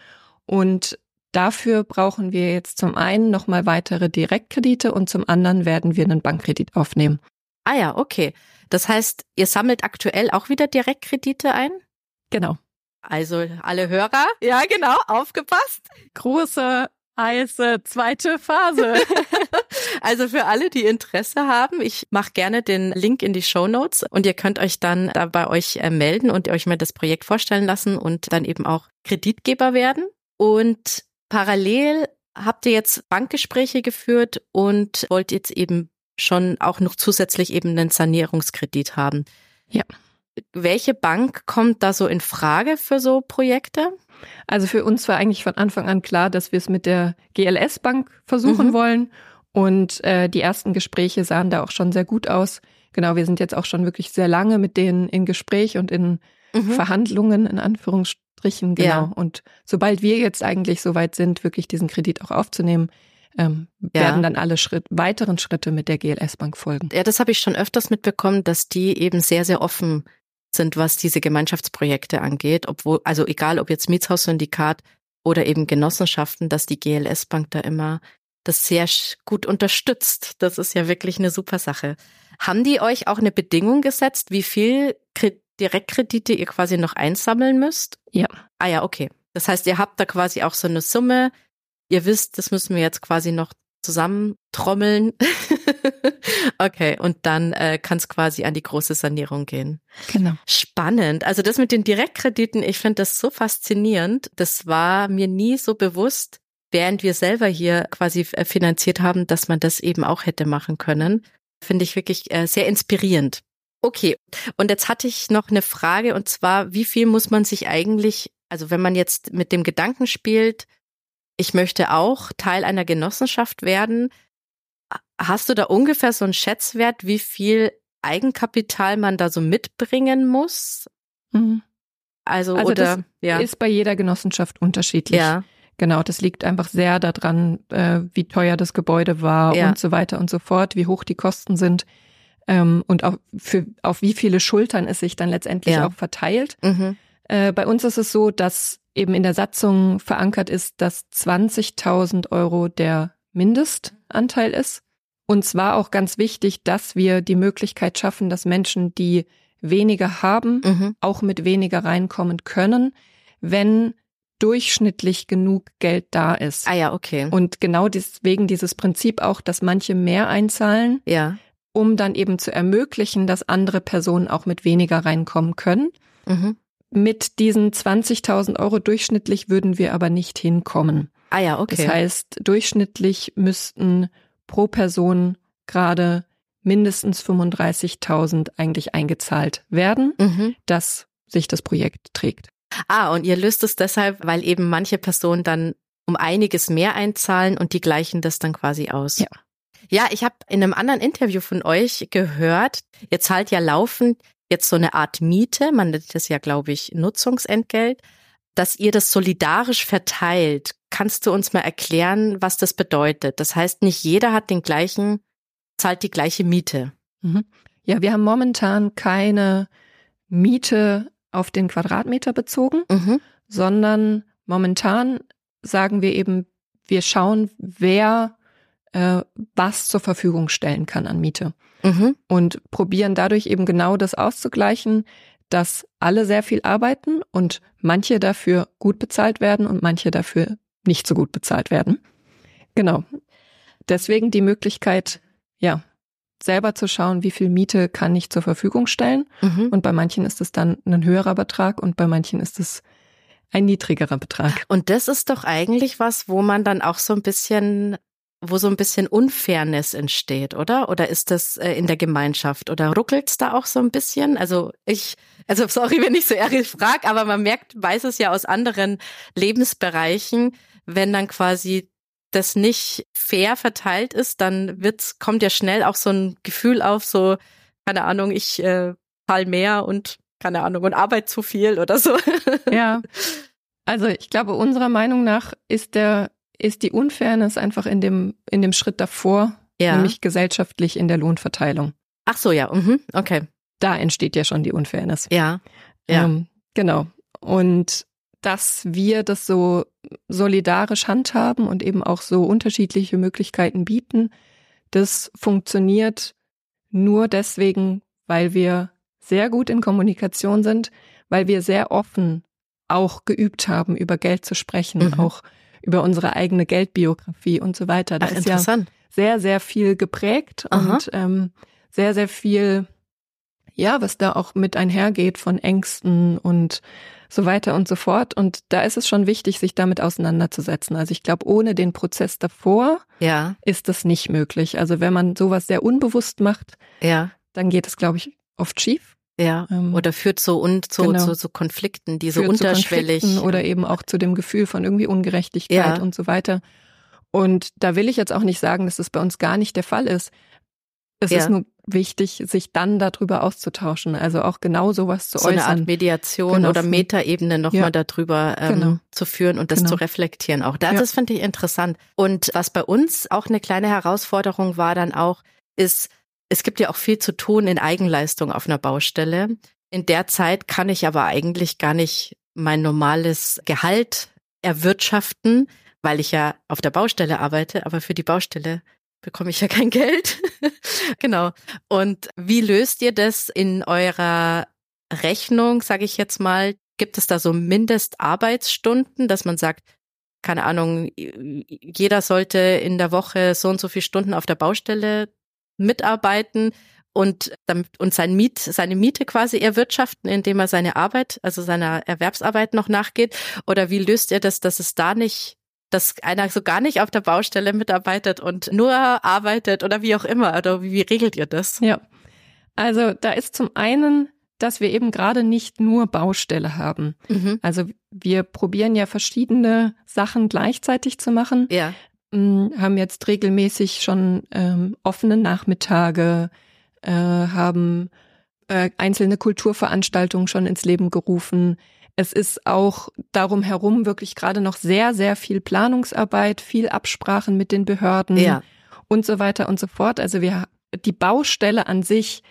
Und dafür brauchen wir jetzt zum einen nochmal weitere Direktkredite und zum anderen werden wir einen Bankkredit aufnehmen. Ah ja, okay. Das heißt, ihr sammelt aktuell auch wieder Direktkredite ein? Genau. Also alle Hörer, ja genau, aufgepasst. Große, heiße zweite Phase. [laughs] also für alle, die Interesse haben, ich mache gerne den Link in die Show Notes und ihr könnt euch dann da bei euch äh, melden und euch mal das Projekt vorstellen lassen und dann eben auch Kreditgeber werden. Und parallel habt ihr jetzt Bankgespräche geführt und wollt jetzt eben schon auch noch zusätzlich eben einen Sanierungskredit haben. Ja. Welche Bank kommt da so in Frage für so Projekte? Also für uns war eigentlich von Anfang an klar, dass wir es mit der GLS Bank versuchen mhm. wollen. Und äh, die ersten Gespräche sahen da auch schon sehr gut aus. Genau, wir sind jetzt auch schon wirklich sehr lange mit denen in Gespräch und in mhm. Verhandlungen in Anführungsstrichen Strichen, genau. Ja. Und sobald wir jetzt eigentlich soweit sind, wirklich diesen Kredit auch aufzunehmen, ähm, ja. werden dann alle Schritt, weiteren Schritte mit der GLS Bank folgen. Ja, das habe ich schon öfters mitbekommen, dass die eben sehr, sehr offen sind, was diese Gemeinschaftsprojekte angeht, obwohl, also egal ob jetzt Mietshaussyndikat oder eben Genossenschaften, dass die GLS Bank da immer das sehr gut unterstützt. Das ist ja wirklich eine super Sache. Haben die euch auch eine Bedingung gesetzt, wie viel Direktkredite ihr quasi noch einsammeln müsst? Ja. Ah ja, okay. Das heißt, ihr habt da quasi auch so eine Summe. Ihr wisst, das müssen wir jetzt quasi noch zusammentrommeln. [laughs] okay, und dann äh, kann es quasi an die große Sanierung gehen. Genau. Spannend. Also das mit den Direktkrediten, ich finde das so faszinierend. Das war mir nie so bewusst, während wir selber hier quasi äh, finanziert haben, dass man das eben auch hätte machen können. Finde ich wirklich äh, sehr inspirierend. Okay, und jetzt hatte ich noch eine Frage und zwar, wie viel muss man sich eigentlich, also wenn man jetzt mit dem Gedanken spielt, ich möchte auch Teil einer Genossenschaft werden, hast du da ungefähr so einen Schätzwert, wie viel Eigenkapital man da so mitbringen muss? Mhm. Also, Also oder das ja. ist bei jeder Genossenschaft unterschiedlich. ja. Genau, das liegt einfach sehr daran, äh, wie teuer das Gebäude war Ja. und so weiter und so fort, wie hoch die Kosten sind ähm, und auch für, auf wie viele Schultern es sich dann letztendlich Ja. auch verteilt. Mhm. Äh, bei uns ist es so, dass eben in der Satzung verankert ist, dass 20.000 Euro der Mindestanteil ist. Und zwar auch ganz wichtig, dass wir die Möglichkeit schaffen, dass Menschen, die weniger haben, Mhm. auch mit weniger reinkommen können, wenn durchschnittlich genug Geld da ist. Ah ja, okay. Und genau deswegen dieses Prinzip auch, dass manche mehr einzahlen, ja. um dann eben zu ermöglichen, dass andere Personen auch mit weniger reinkommen können. Mhm. Mit diesen 20.000 Euro durchschnittlich würden wir aber nicht hinkommen. Ah ja, okay. Das heißt, durchschnittlich müssten pro Person gerade mindestens 35.000 eigentlich eingezahlt werden, mhm. dass sich das Projekt trägt. Ah, und ihr löst es deshalb, weil eben manche Personen dann um einiges mehr einzahlen und die gleichen das dann quasi aus. Ja. Ja, ich habe in einem anderen Interview von euch gehört, ihr zahlt ja laufend jetzt so eine Art Miete, man nennt das ja, glaube ich, Nutzungsentgelt, dass ihr das solidarisch verteilt. Kannst du uns mal erklären, was das bedeutet? Das heißt, nicht jeder hat den gleichen, zahlt die gleiche Miete. Mhm. Ja, wir haben momentan keine Miete auf den Quadratmeter bezogen, Mhm. sondern momentan sagen wir eben, wir schauen, wer äh, was zur Verfügung stellen kann an Miete Mhm. und probieren dadurch eben genau das auszugleichen, dass alle sehr viel arbeiten und manche dafür gut bezahlt werden und manche dafür nicht so gut bezahlt werden. Genau. Deswegen die Möglichkeit, ja, selber zu schauen, wie viel Miete kann ich zur Verfügung stellen. Mhm. Und bei manchen ist es dann ein höherer Betrag und bei manchen ist es ein niedrigerer Betrag. Und das ist doch eigentlich was, wo man dann auch so ein bisschen, wo so ein bisschen Unfairness entsteht, oder? Oder ist das äh, in der Gemeinschaft? Oder ruckelt's da auch so ein bisschen? Also ich, also sorry, wenn ich so ehrlich frage, aber man merkt, weiß es ja aus anderen Lebensbereichen, wenn dann quasi das nicht fair verteilt ist, dann wird's, kommt ja schnell auch so ein Gefühl auf, so, keine Ahnung, ich äh, zahl mehr und keine Ahnung, und arbeite zu viel oder so. Ja. Also ich glaube, unserer Meinung nach ist der, ist die Unfairness einfach in dem, in dem Schritt davor, Ja. nämlich gesellschaftlich in der Lohnverteilung. Ach so, ja, mhm, okay. Da entsteht ja schon die Unfairness. Ja. Ja. Ähm, genau. Und dass wir das so solidarisch handhaben und eben auch so unterschiedliche Möglichkeiten bieten, das funktioniert nur deswegen, weil wir sehr gut in Kommunikation sind, weil wir sehr offen auch geübt haben, über Geld zu sprechen, Mhm. auch über unsere eigene Geldbiografie und so weiter. Da Ach, ist ja sehr, sehr viel geprägt Aha. und ähm, sehr, sehr viel, ja, was da auch mit einhergeht von Ängsten und so weiter und so fort. Und da ist es schon wichtig, sich damit auseinanderzusetzen. Also ich glaube, ohne den Prozess davor Ja, ist das nicht möglich. Also wenn man sowas sehr unbewusst macht, ja, dann geht es, glaube ich, oft schief. Ja. Ähm, Oder führt so und zu, genau. zu, zu Konflikten, die so führt zu unterschwellig. Konflikten Oder eben auch zu dem Gefühl von irgendwie Ungerechtigkeit Ja. und so weiter. Und da will ich jetzt auch nicht sagen, dass das bei uns gar nicht der Fall ist. Es Ja. ist nur wichtig, sich dann darüber auszutauschen. Also auch genau sowas zu so eine Art äußern. Mediation Genau. oder Metaebene nochmal Ja. darüber ähm, Genau. zu führen und das Genau. zu reflektieren auch. Das, Ja. das finde ich interessant. Und was bei uns auch eine kleine Herausforderung war dann auch, ist, es gibt ja auch viel zu tun in Eigenleistung auf einer Baustelle. In der Zeit kann ich aber eigentlich gar nicht mein normales Gehalt erwirtschaften, weil ich ja auf der Baustelle arbeite, aber für die Baustelle bekomme ich ja kein Geld. [laughs] genau. Und wie löst ihr das in eurer Rechnung, sage ich jetzt mal? Gibt es da so Mindestarbeitsstunden, dass man sagt, keine Ahnung, jeder sollte in der Woche so und so viele Stunden auf der Baustelle mitarbeiten und damit und sein Miet, seine Miete quasi erwirtschaften, indem er seine Arbeit, also seiner Erwerbsarbeit noch nachgeht? Oder wie löst ihr das, dass es da nicht, dass einer so gar nicht auf der Baustelle mitarbeitet und nur arbeitet oder wie auch immer? Oder wie, wie regelt ihr das? Ja. Also da ist zum einen, dass wir eben gerade nicht nur Baustelle haben. Mhm. Also wir probieren ja verschiedene Sachen gleichzeitig zu machen. Ja. Haben jetzt regelmäßig schon ähm, offene Nachmittage, äh, haben äh, einzelne Kulturveranstaltungen schon ins Leben gerufen. Es ist auch darum herum wirklich gerade noch sehr, sehr viel Planungsarbeit, viel Absprachen mit den Behörden ja. und so weiter und so fort. Also wir, die Baustelle an sich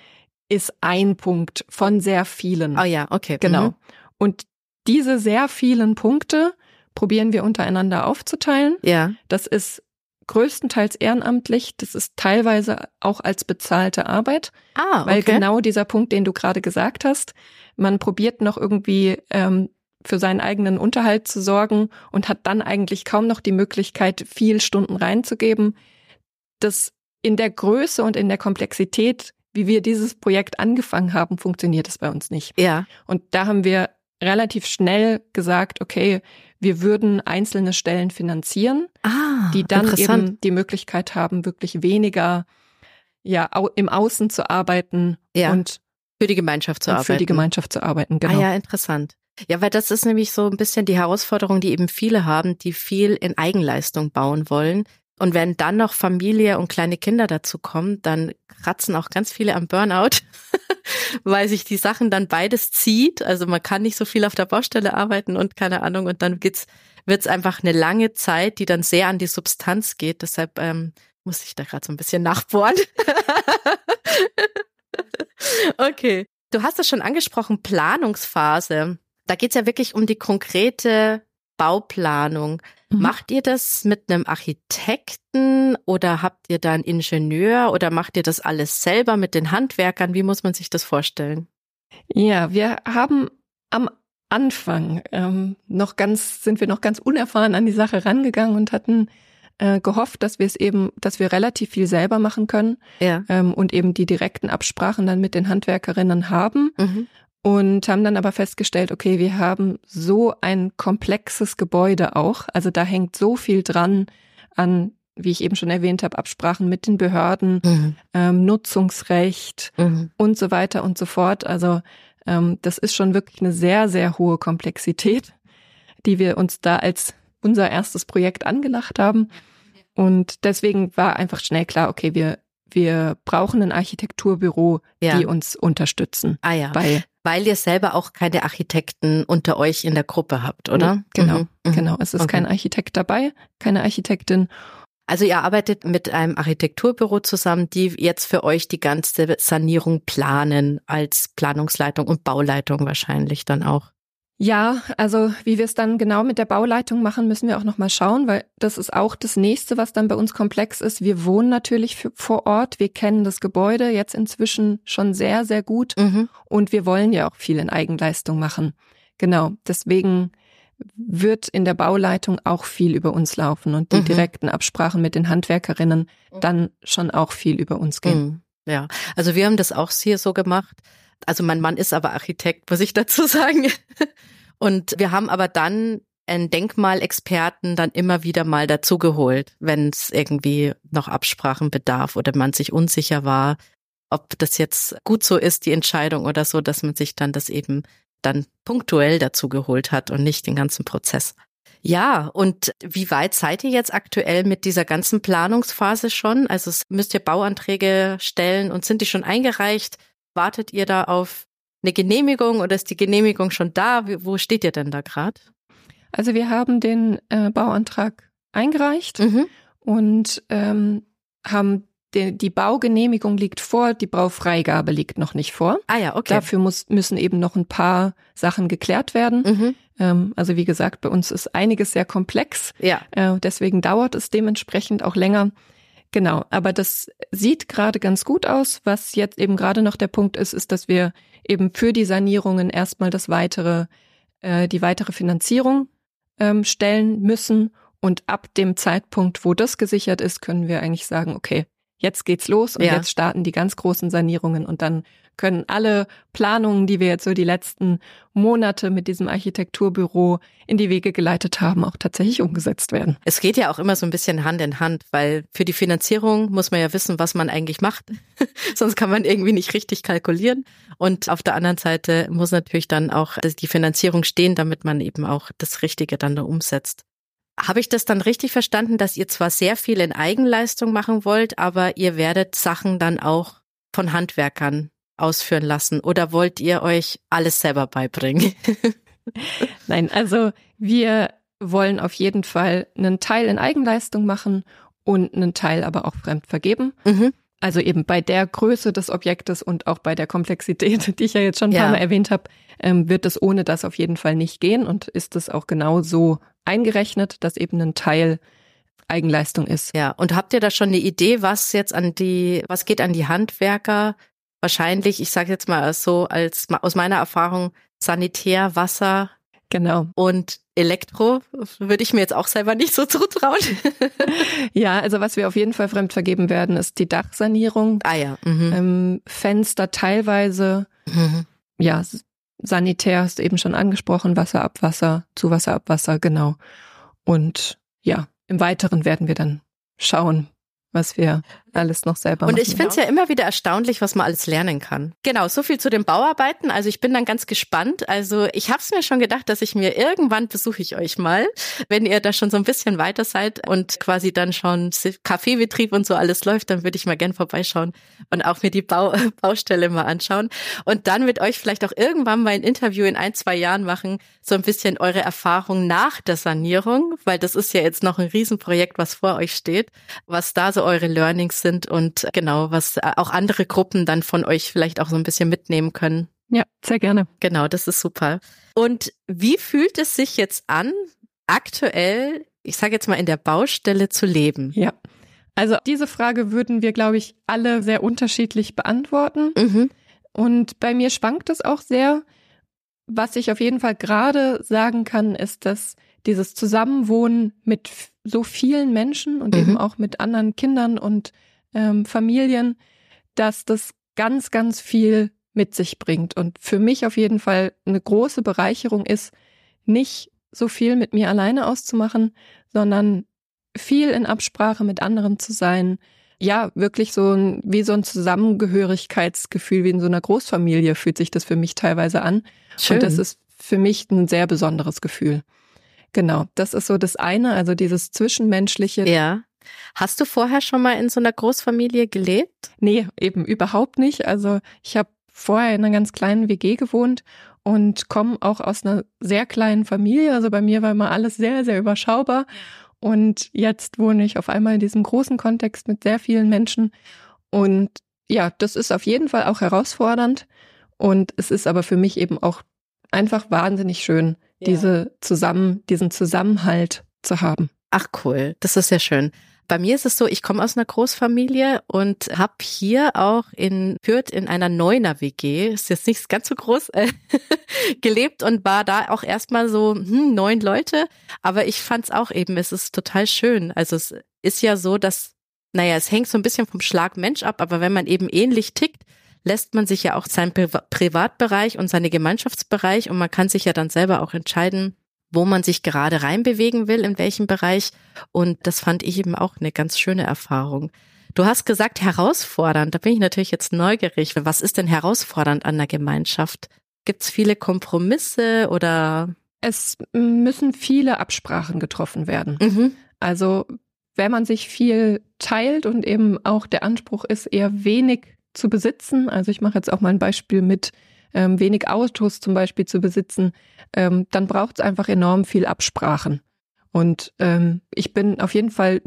ist ein Punkt von sehr vielen. Oh ja, okay. Genau. Mhm. Und diese sehr vielen Punkte probieren wir untereinander aufzuteilen. Ja. Das ist größtenteils ehrenamtlich. Das ist teilweise auch als bezahlte Arbeit. Ah, okay. Weil genau dieser Punkt, den du gerade gesagt hast, man probiert noch irgendwie ähm, für seinen eigenen Unterhalt zu sorgen und hat dann eigentlich kaum noch die Möglichkeit, viel Stunden reinzugeben. Das in der Größe und in der Komplexität, wie wir dieses Projekt angefangen haben, funktioniert es bei uns nicht. Ja. Und da haben wir relativ schnell gesagt, okay, wir würden einzelne Stellen finanzieren, ah, die dann eben die Möglichkeit haben, wirklich weniger ja im Außen zu arbeiten ja, und für die Gemeinschaft zu arbeiten. Für die Gemeinschaft zu arbeiten, genau. Ah ja, interessant. Ja, weil das ist nämlich so ein bisschen die Herausforderung, die eben viele haben, die viel in Eigenleistung bauen wollen. Und wenn dann noch Familie und kleine Kinder dazu kommen, dann kratzen auch ganz viele am Burnout, [laughs] weil sich die Sachen dann beides zieht. Also man kann nicht so viel auf der Baustelle arbeiten und keine Ahnung. Und dann geht's, wird's einfach eine lange Zeit, die dann sehr an die Substanz geht. Deshalb ähm, muss ich da gerade so ein bisschen nachbohren. [laughs] okay. Du hast es schon angesprochen, Planungsphase. Da geht's ja wirklich um die konkrete Bauplanung. Mhm. Macht ihr das mit einem Architekten oder habt ihr da einen Ingenieur oder macht ihr das alles selber mit den Handwerkern? Wie muss man sich das vorstellen? Ja, wir haben am Anfang ähm, noch ganz, sind wir noch ganz unerfahren an die Sache rangegangen und hatten äh, gehofft, dass wir es eben, dass wir relativ viel selber machen können ja. ähm, und eben die direkten Absprachen dann mit den Handwerkerinnen haben. Mhm und haben dann aber festgestellt, okay, wir haben so ein komplexes Gebäude auch. Also da hängt so viel dran an, wie ich eben schon erwähnt habe, Absprachen mit den Behörden, mhm. ähm, Nutzungsrecht mhm. und so weiter und so fort. Also ähm, das ist schon wirklich eine sehr, sehr hohe Komplexität, die wir uns da als unser erstes Projekt angelacht haben. Und deswegen war einfach schnell klar, okay, wir wir brauchen ein Architekturbüro, ja. die uns unterstützen. Ah ja. Bei weil ihr selber auch keine Architekten unter euch in der Gruppe habt, oder? Genau, mhm. mhm. genau. Es ist okay. kein Architekt dabei, keine Architektin. Also ihr arbeitet mit einem Architekturbüro zusammen, die jetzt für euch die ganze Sanierung planen als Planungsleitung und Bauleitung wahrscheinlich dann auch. Ja, also wie wir es dann genau mit der Bauleitung machen, müssen wir auch noch mal schauen, weil das ist auch das nächste, was dann bei uns komplex ist. Wir wohnen natürlich für, vor Ort, wir kennen das Gebäude jetzt inzwischen schon sehr sehr gut mhm. und wir wollen ja auch viel in Eigenleistung machen. Genau, deswegen wird in der Bauleitung auch viel über uns laufen und die mhm. direkten Absprachen mit den Handwerkerinnen mhm. dann schon auch viel über uns gehen. Mhm. Ja, also wir haben das auch hier so gemacht. Also mein Mann ist aber Architekt, muss ich dazu sagen. Und wir haben aber dann einen Denkmalexperten dann immer wieder mal dazugeholt, wenn es irgendwie noch Absprachen bedarf oder man sich unsicher war, ob das jetzt gut so ist, die Entscheidung oder so, dass man sich dann das eben dann punktuell dazugeholt hat und nicht den ganzen Prozess. Ja, und wie weit seid ihr jetzt aktuell mit dieser ganzen Planungsphase schon? Also müsst ihr Bauanträge stellen und sind die schon eingereicht? Wartet ihr da auf eine Genehmigung oder ist die Genehmigung schon da? Wo steht ihr denn da gerade? Also wir haben den äh, Bauantrag eingereicht mhm. und ähm, haben die, die Baugenehmigung liegt vor, die Baufreigabe liegt noch nicht vor. Ah ja, okay. Dafür muss, müssen eben noch ein paar Sachen geklärt werden. Mhm. Ähm, also wie gesagt, bei uns ist einiges sehr komplex. Ja. Äh, deswegen dauert es dementsprechend auch länger. Genau, aber das sieht gerade ganz gut aus. Was jetzt eben gerade noch der Punkt ist, ist, dass wir eben für die Sanierungen erstmal das weitere, äh, die weitere Finanzierung ähm, stellen müssen. Und ab dem Zeitpunkt, wo das gesichert ist, können wir eigentlich sagen, okay, jetzt geht's los und ja. jetzt starten die ganz großen Sanierungen und dann können alle Planungen, die wir jetzt so die letzten Monate mit diesem Architekturbüro in die Wege geleitet haben, auch tatsächlich umgesetzt werden. Es geht ja auch immer so ein bisschen Hand in Hand, weil für die Finanzierung muss man ja wissen, was man eigentlich macht. [laughs] Sonst kann man irgendwie nicht richtig kalkulieren. Und auf der anderen Seite muss natürlich dann auch die Finanzierung stehen, damit man eben auch das Richtige dann da umsetzt. Habe ich das dann richtig verstanden, dass ihr zwar sehr viel in Eigenleistung machen wollt, aber ihr werdet Sachen dann auch von Handwerkern ausführen lassen oder wollt ihr euch alles selber beibringen? [laughs] Nein, also wir wollen auf jeden Fall einen Teil in Eigenleistung machen und einen Teil aber auch fremd vergeben. Mhm. Also eben bei der Größe des Objektes und auch bei der Komplexität, [laughs] die ich ja jetzt schon ein ja. paar Mal erwähnt habe, ähm, wird es ohne das auf jeden Fall nicht gehen und ist es auch genau so eingerechnet, dass eben ein Teil Eigenleistung ist. Ja, und habt ihr da schon eine Idee, was jetzt an die, was geht an die Handwerker? Wahrscheinlich, ich sage jetzt mal so als aus meiner Erfahrung Sanitär, Wasser, Genau. Und Elektro würde ich mir jetzt auch selber nicht so [laughs] zutrauen. ja, also was wir auf jeden Fall fremd vergeben werden, ist die Dachsanierung. Ah ja. Mhm. Ähm, Fenster teilweise. Mhm. Ja, Sanitär hast du eben schon angesprochen, Wasserabwasser, Zuwasserabwasser, genau. Und ja, im Weiteren werden wir dann schauen, was wir alles noch selber Und machen. ich finde es ja immer wieder erstaunlich, was man alles lernen kann. Genau, so viel zu den Bauarbeiten. Also ich bin dann ganz gespannt. Also ich habe es mir schon gedacht, dass ich mir irgendwann besuche ich euch mal, wenn ihr da schon so ein bisschen weiter seid und quasi dann schon Kaffeebetrieb und so alles läuft, dann würde ich mal gern vorbeischauen und auch mir die Bau [laughs] Baustelle mal anschauen und dann mit euch vielleicht auch irgendwann mal ein Interview in ein, zwei Jahren machen, so ein bisschen eure Erfahrung nach der Sanierung, weil das ist ja jetzt noch ein Riesenprojekt, was vor euch steht, was da so eure Learnings sind und genau, was auch andere Gruppen dann von euch vielleicht auch so ein bisschen mitnehmen können. Ja, sehr gerne. Genau, das ist super. Und wie fühlt es sich jetzt an, aktuell, ich sage jetzt mal, in der Baustelle zu leben? Ja. Also diese Frage würden wir, glaube ich, alle sehr unterschiedlich beantworten. Mhm. Und bei mir schwankt es auch sehr. Was ich auf jeden Fall gerade sagen kann, ist, dass dieses Zusammenwohnen mit so vielen Menschen und mhm. eben auch mit anderen Kindern und ähm, Familien, dass das ganz, ganz viel mit sich bringt. Und für mich auf jeden Fall eine große Bereicherung ist, nicht so viel mit mir alleine auszumachen, sondern viel in Absprache mit anderen zu sein. Ja, wirklich so ein, wie so ein Zusammengehörigkeitsgefühl, wie in so einer Großfamilie fühlt sich das für mich teilweise an. Schön. Und das ist für mich ein sehr besonderes Gefühl. Genau, das ist so das eine, also dieses Zwischenmenschliche. Ja. Hast du vorher schon mal in so einer Großfamilie gelebt? Nee, eben überhaupt nicht. Also ich habe vorher in einer ganz kleinen WG gewohnt und komme auch aus einer sehr kleinen Familie. Also bei mir war immer alles sehr, sehr überschaubar. Und jetzt wohne ich auf einmal in diesem großen Kontext mit sehr vielen Menschen. Und ja, das ist auf jeden Fall auch herausfordernd. Und es ist aber für mich eben auch einfach wahnsinnig schön, ja. diese zusammen, diesen Zusammenhalt zu haben. Ach cool, das ist sehr schön. Bei mir ist es so, ich komme aus einer Großfamilie und habe hier auch in Fürth in einer Neuner WG, ist jetzt nicht ganz so groß, äh, [laughs] gelebt und war da auch erstmal so hm, neun Leute. Aber ich fand es auch eben, es ist total schön. Also es ist ja so, dass, naja, es hängt so ein bisschen vom Schlag Mensch ab, aber wenn man eben ähnlich tickt, lässt man sich ja auch seinen Pri Privatbereich und seine Gemeinschaftsbereich und man kann sich ja dann selber auch entscheiden, wo man sich gerade reinbewegen will, in welchem Bereich. Und das fand ich eben auch eine ganz schöne Erfahrung. Du hast gesagt, herausfordernd. Da bin ich natürlich jetzt neugierig. Was ist denn herausfordernd an der Gemeinschaft? Gibt es viele Kompromisse oder? Es müssen viele Absprachen getroffen werden. Mhm. Also wenn man sich viel teilt und eben auch der Anspruch ist, eher wenig zu besitzen. Also ich mache jetzt auch mal ein Beispiel mit ähm, wenig Autos zum Beispiel zu besitzen, ähm, dann braucht es einfach enorm viel Absprachen. Und ähm, ich bin auf jeden Fall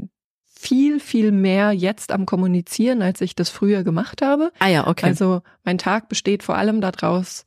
viel, viel mehr jetzt am Kommunizieren, als ich das früher gemacht habe. Ah ja, okay. Also mein Tag besteht vor allem daraus,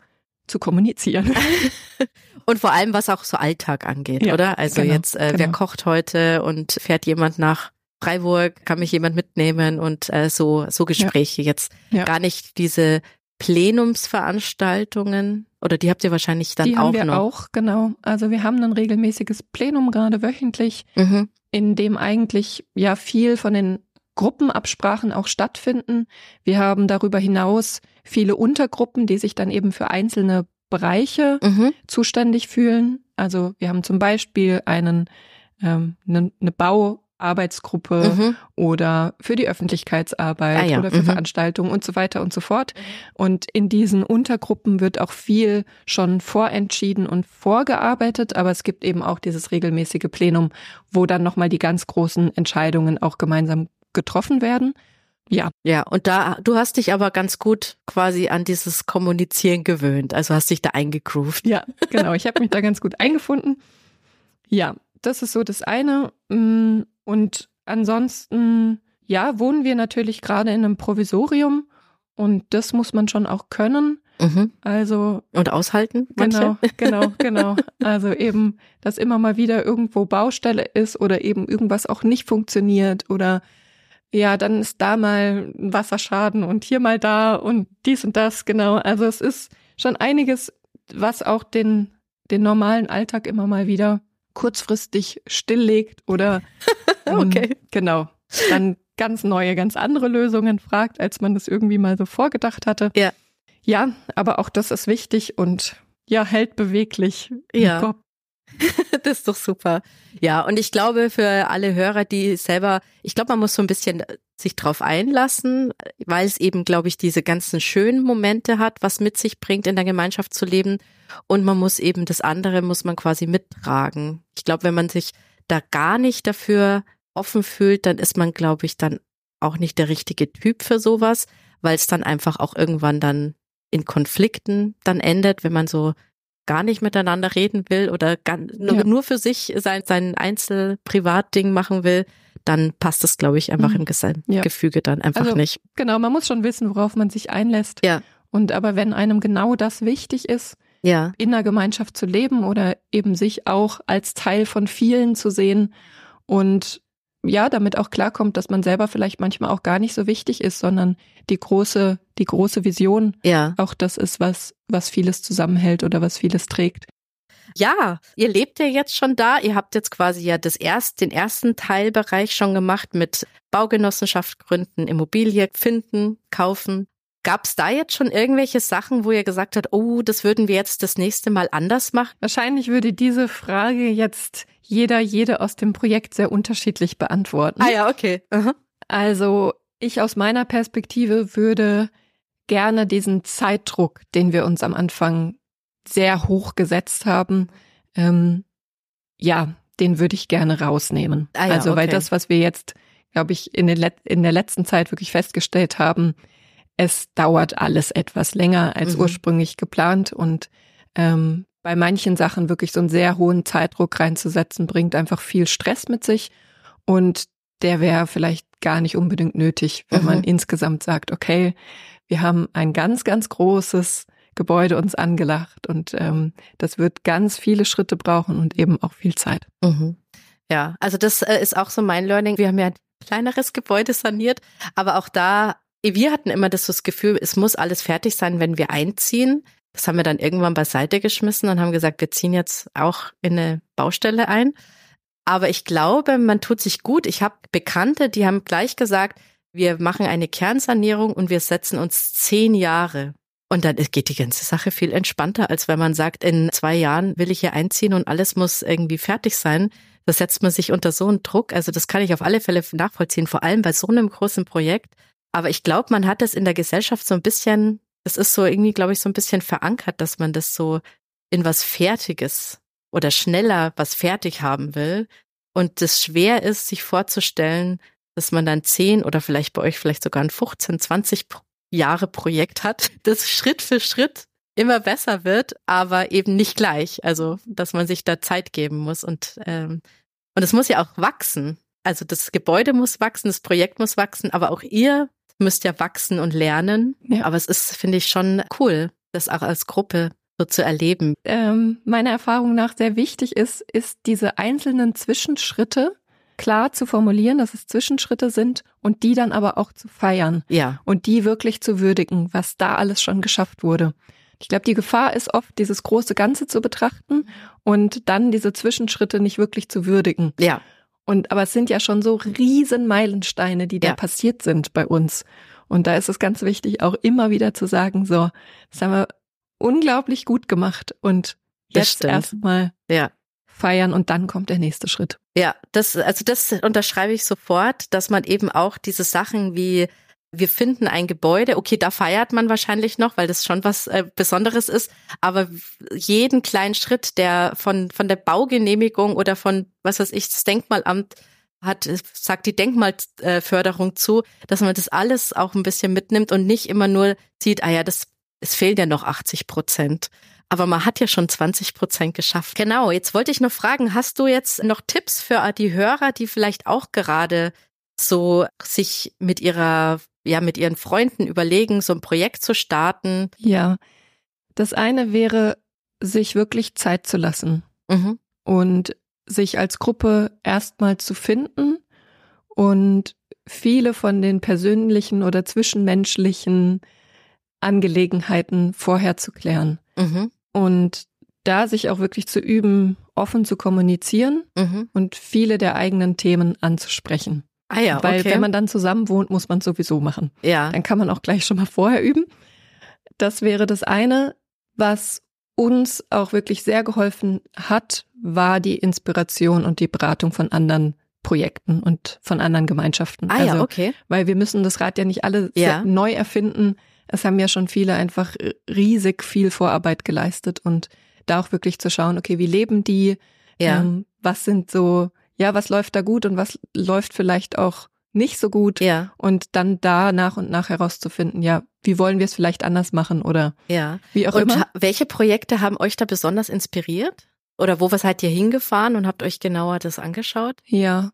zu kommunizieren. [laughs] [laughs] und vor allem, was auch so Alltag angeht, ja, oder? Also genau, jetzt, äh, genau. wer kocht heute und fährt jemand nach Freiburg, kann mich jemand mitnehmen und äh, so, so Gespräche ja. jetzt. Ja. Gar nicht diese Plenumsveranstaltungen oder die habt ihr wahrscheinlich dann die auch haben wir noch? auch, genau. Also wir haben ein regelmäßiges Plenum gerade wöchentlich, mhm. in dem eigentlich ja viel von den Gruppenabsprachen auch stattfinden. Wir haben darüber hinaus viele Untergruppen, die sich dann eben für einzelne Bereiche mhm. zuständig fühlen. Also wir haben zum Beispiel einen ähm, eine, eine Bau Arbeitsgruppe mhm. oder für die Öffentlichkeitsarbeit ah, ja. oder für mhm. Veranstaltungen und so weiter und so fort. Und in diesen Untergruppen wird auch viel schon vorentschieden und vorgearbeitet, aber es gibt eben auch dieses regelmäßige Plenum, wo dann nochmal die ganz großen Entscheidungen auch gemeinsam getroffen werden. Ja. Ja, und da, du hast dich aber ganz gut quasi an dieses Kommunizieren gewöhnt. Also hast dich da eingegroovt. Ja, genau. Ich habe mich da ganz gut [laughs] eingefunden. Ja, das ist so das eine. Mm, und ansonsten, ja, wohnen wir natürlich gerade in einem Provisorium und das muss man schon auch können. Mhm. Also. Und aushalten? Manche? Genau, [laughs] genau, genau. Also eben, dass immer mal wieder irgendwo Baustelle ist oder eben irgendwas auch nicht funktioniert oder ja, dann ist da mal ein Wasserschaden und hier mal da und dies und das, genau. Also es ist schon einiges, was auch den, den normalen Alltag immer mal wieder kurzfristig stilllegt oder [laughs] ähm, okay. genau, dann ganz neue, ganz andere Lösungen fragt, als man das irgendwie mal so vorgedacht hatte. Ja. Ja, aber auch das ist wichtig und ja, hält beweglich. Ja. [laughs] das ist doch super. Ja, und ich glaube für alle Hörer, die selber, ich glaube, man muss so ein bisschen sich drauf einlassen, weil es eben, glaube ich, diese ganzen schönen Momente hat, was mit sich bringt, in der Gemeinschaft zu leben. Und man muss eben das andere, muss man quasi mittragen. Ich glaube, wenn man sich da gar nicht dafür offen fühlt, dann ist man, glaube ich, dann auch nicht der richtige Typ für sowas, weil es dann einfach auch irgendwann dann in Konflikten dann endet, wenn man so gar nicht miteinander reden will oder ganz, ja. nur für sich sein, sein Einzel-Privatding machen will, dann passt es, glaube ich, einfach mhm. im Gesamtgefüge ja. dann einfach also, nicht. Genau, man muss schon wissen, worauf man sich einlässt. Ja. Und aber wenn einem genau das wichtig ist, ja. in der Gemeinschaft zu leben oder eben sich auch als Teil von vielen zu sehen und ja, damit auch klarkommt, dass man selber vielleicht manchmal auch gar nicht so wichtig ist, sondern die große, die große Vision ja. auch das ist, was, was vieles zusammenhält oder was vieles trägt. Ja, ihr lebt ja jetzt schon da. Ihr habt jetzt quasi ja das erst, den ersten Teilbereich schon gemacht mit Baugenossenschaft gründen, Immobilie finden, kaufen. Gab es da jetzt schon irgendwelche Sachen, wo ihr gesagt habt, oh, das würden wir jetzt das nächste Mal anders machen? Wahrscheinlich würde diese Frage jetzt jeder, jede aus dem Projekt sehr unterschiedlich beantworten. Ah ja, okay. Aha. Also ich aus meiner Perspektive würde gerne diesen Zeitdruck, den wir uns am Anfang sehr hoch gesetzt haben, ähm, ja, den würde ich gerne rausnehmen. Ah ja, also, okay. weil das, was wir jetzt, glaube ich, in, in der letzten Zeit wirklich festgestellt haben, es dauert alles etwas länger als mhm. ursprünglich geplant und ähm, bei manchen Sachen wirklich so einen sehr hohen Zeitdruck reinzusetzen, bringt einfach viel Stress mit sich und der wäre vielleicht gar nicht unbedingt nötig, wenn mhm. man insgesamt sagt, okay, wir haben ein ganz, ganz großes Gebäude uns angelacht und ähm, das wird ganz viele Schritte brauchen und eben auch viel Zeit. Mhm. Ja, also das äh, ist auch so mein Learning. Wir haben ja ein kleineres Gebäude saniert, aber auch da wir hatten immer das, das Gefühl, es muss alles fertig sein, wenn wir einziehen. Das haben wir dann irgendwann beiseite geschmissen und haben gesagt, wir ziehen jetzt auch in eine Baustelle ein. Aber ich glaube, man tut sich gut. Ich habe Bekannte, die haben gleich gesagt, wir machen eine Kernsanierung und wir setzen uns zehn Jahre. Und dann geht die ganze Sache viel entspannter, als wenn man sagt, in zwei Jahren will ich hier einziehen und alles muss irgendwie fertig sein. Da setzt man sich unter so einen Druck. Also das kann ich auf alle Fälle nachvollziehen, vor allem bei so einem großen Projekt. Aber ich glaube, man hat es in der Gesellschaft so ein bisschen, es ist so irgendwie, glaube ich, so ein bisschen verankert, dass man das so in was Fertiges oder schneller was fertig haben will. Und es schwer ist, sich vorzustellen, dass man dann zehn oder vielleicht bei euch vielleicht sogar ein 15, 20 Jahre Projekt hat, [laughs] das Schritt für Schritt immer besser wird, aber eben nicht gleich. Also, dass man sich da Zeit geben muss und ähm, und es muss ja auch wachsen. Also das Gebäude muss wachsen, das Projekt muss wachsen, aber auch ihr müsst ja wachsen und lernen. Ja. Aber es ist, finde ich, schon cool, das auch als Gruppe so zu erleben. Ähm, meiner Erfahrung nach sehr wichtig ist, ist diese einzelnen Zwischenschritte klar zu formulieren, dass es Zwischenschritte sind und die dann aber auch zu feiern. Ja. Und die wirklich zu würdigen, was da alles schon geschafft wurde. Ich glaube, die Gefahr ist oft, dieses große Ganze zu betrachten und dann diese Zwischenschritte nicht wirklich zu würdigen. Ja. Und aber es sind ja schon so riesen Meilensteine, die da ja. passiert sind bei uns. Und da ist es ganz wichtig, auch immer wieder zu sagen, so, das haben wir unglaublich gut gemacht und jetzt erstmal ja. feiern und dann kommt der nächste Schritt. Ja, das, also das unterschreibe ich sofort, dass man eben auch diese Sachen wie wir finden ein Gebäude, okay, da feiert man wahrscheinlich noch, weil das schon was äh, Besonderes ist, aber jeden kleinen Schritt, der von, von der Baugenehmigung oder von, was weiß ich, das Denkmalamt hat, sagt die Denkmalförderung zu, dass man das alles auch ein bisschen mitnimmt und nicht immer nur sieht, ah ja, das, es fehlen ja noch 80 Prozent. Aber man hat ja schon 20 Prozent geschafft. Genau, jetzt wollte ich noch fragen, hast du jetzt noch Tipps für die Hörer, die vielleicht auch gerade so sich mit ihrer, ja, mit ihren Freunden überlegen, so ein Projekt zu starten? Ja, das eine wäre, sich wirklich Zeit zu lassen mhm. und sich als Gruppe erstmal zu finden und viele von den persönlichen oder zwischenmenschlichen Angelegenheiten vorher zu klären. Mhm. Und da sich auch wirklich zu üben, offen zu kommunizieren mhm. und viele der eigenen Themen anzusprechen. Ah ja, Weil wenn man dann zusammen wohnt, muss man sowieso machen. Ja. Dann kann man auch gleich schon mal vorher üben. Das wäre das eine. Was uns auch wirklich sehr geholfen hat, war die Inspiration und die Beratung von anderen Projekten und von anderen Gemeinschaften. Ah also, ja, okay. Weil wir müssen das Rad ja nicht alle ja. neu erfinden. Es haben ja schon viele einfach riesig viel Vorarbeit geleistet und da auch wirklich zu schauen, okay, wie leben die? Ja. Ähm, was sind so, ja, was läuft da gut und was läuft vielleicht auch nicht so gut? Ja. Und dann da nach und nach herauszufinden, ja, wie wollen wir es vielleicht anders machen oder ja. wie auch und immer. Welche Projekte haben euch da besonders inspiriert? Oder wo was seid ihr hingefahren und habt euch genauer das angeschaut? Ja,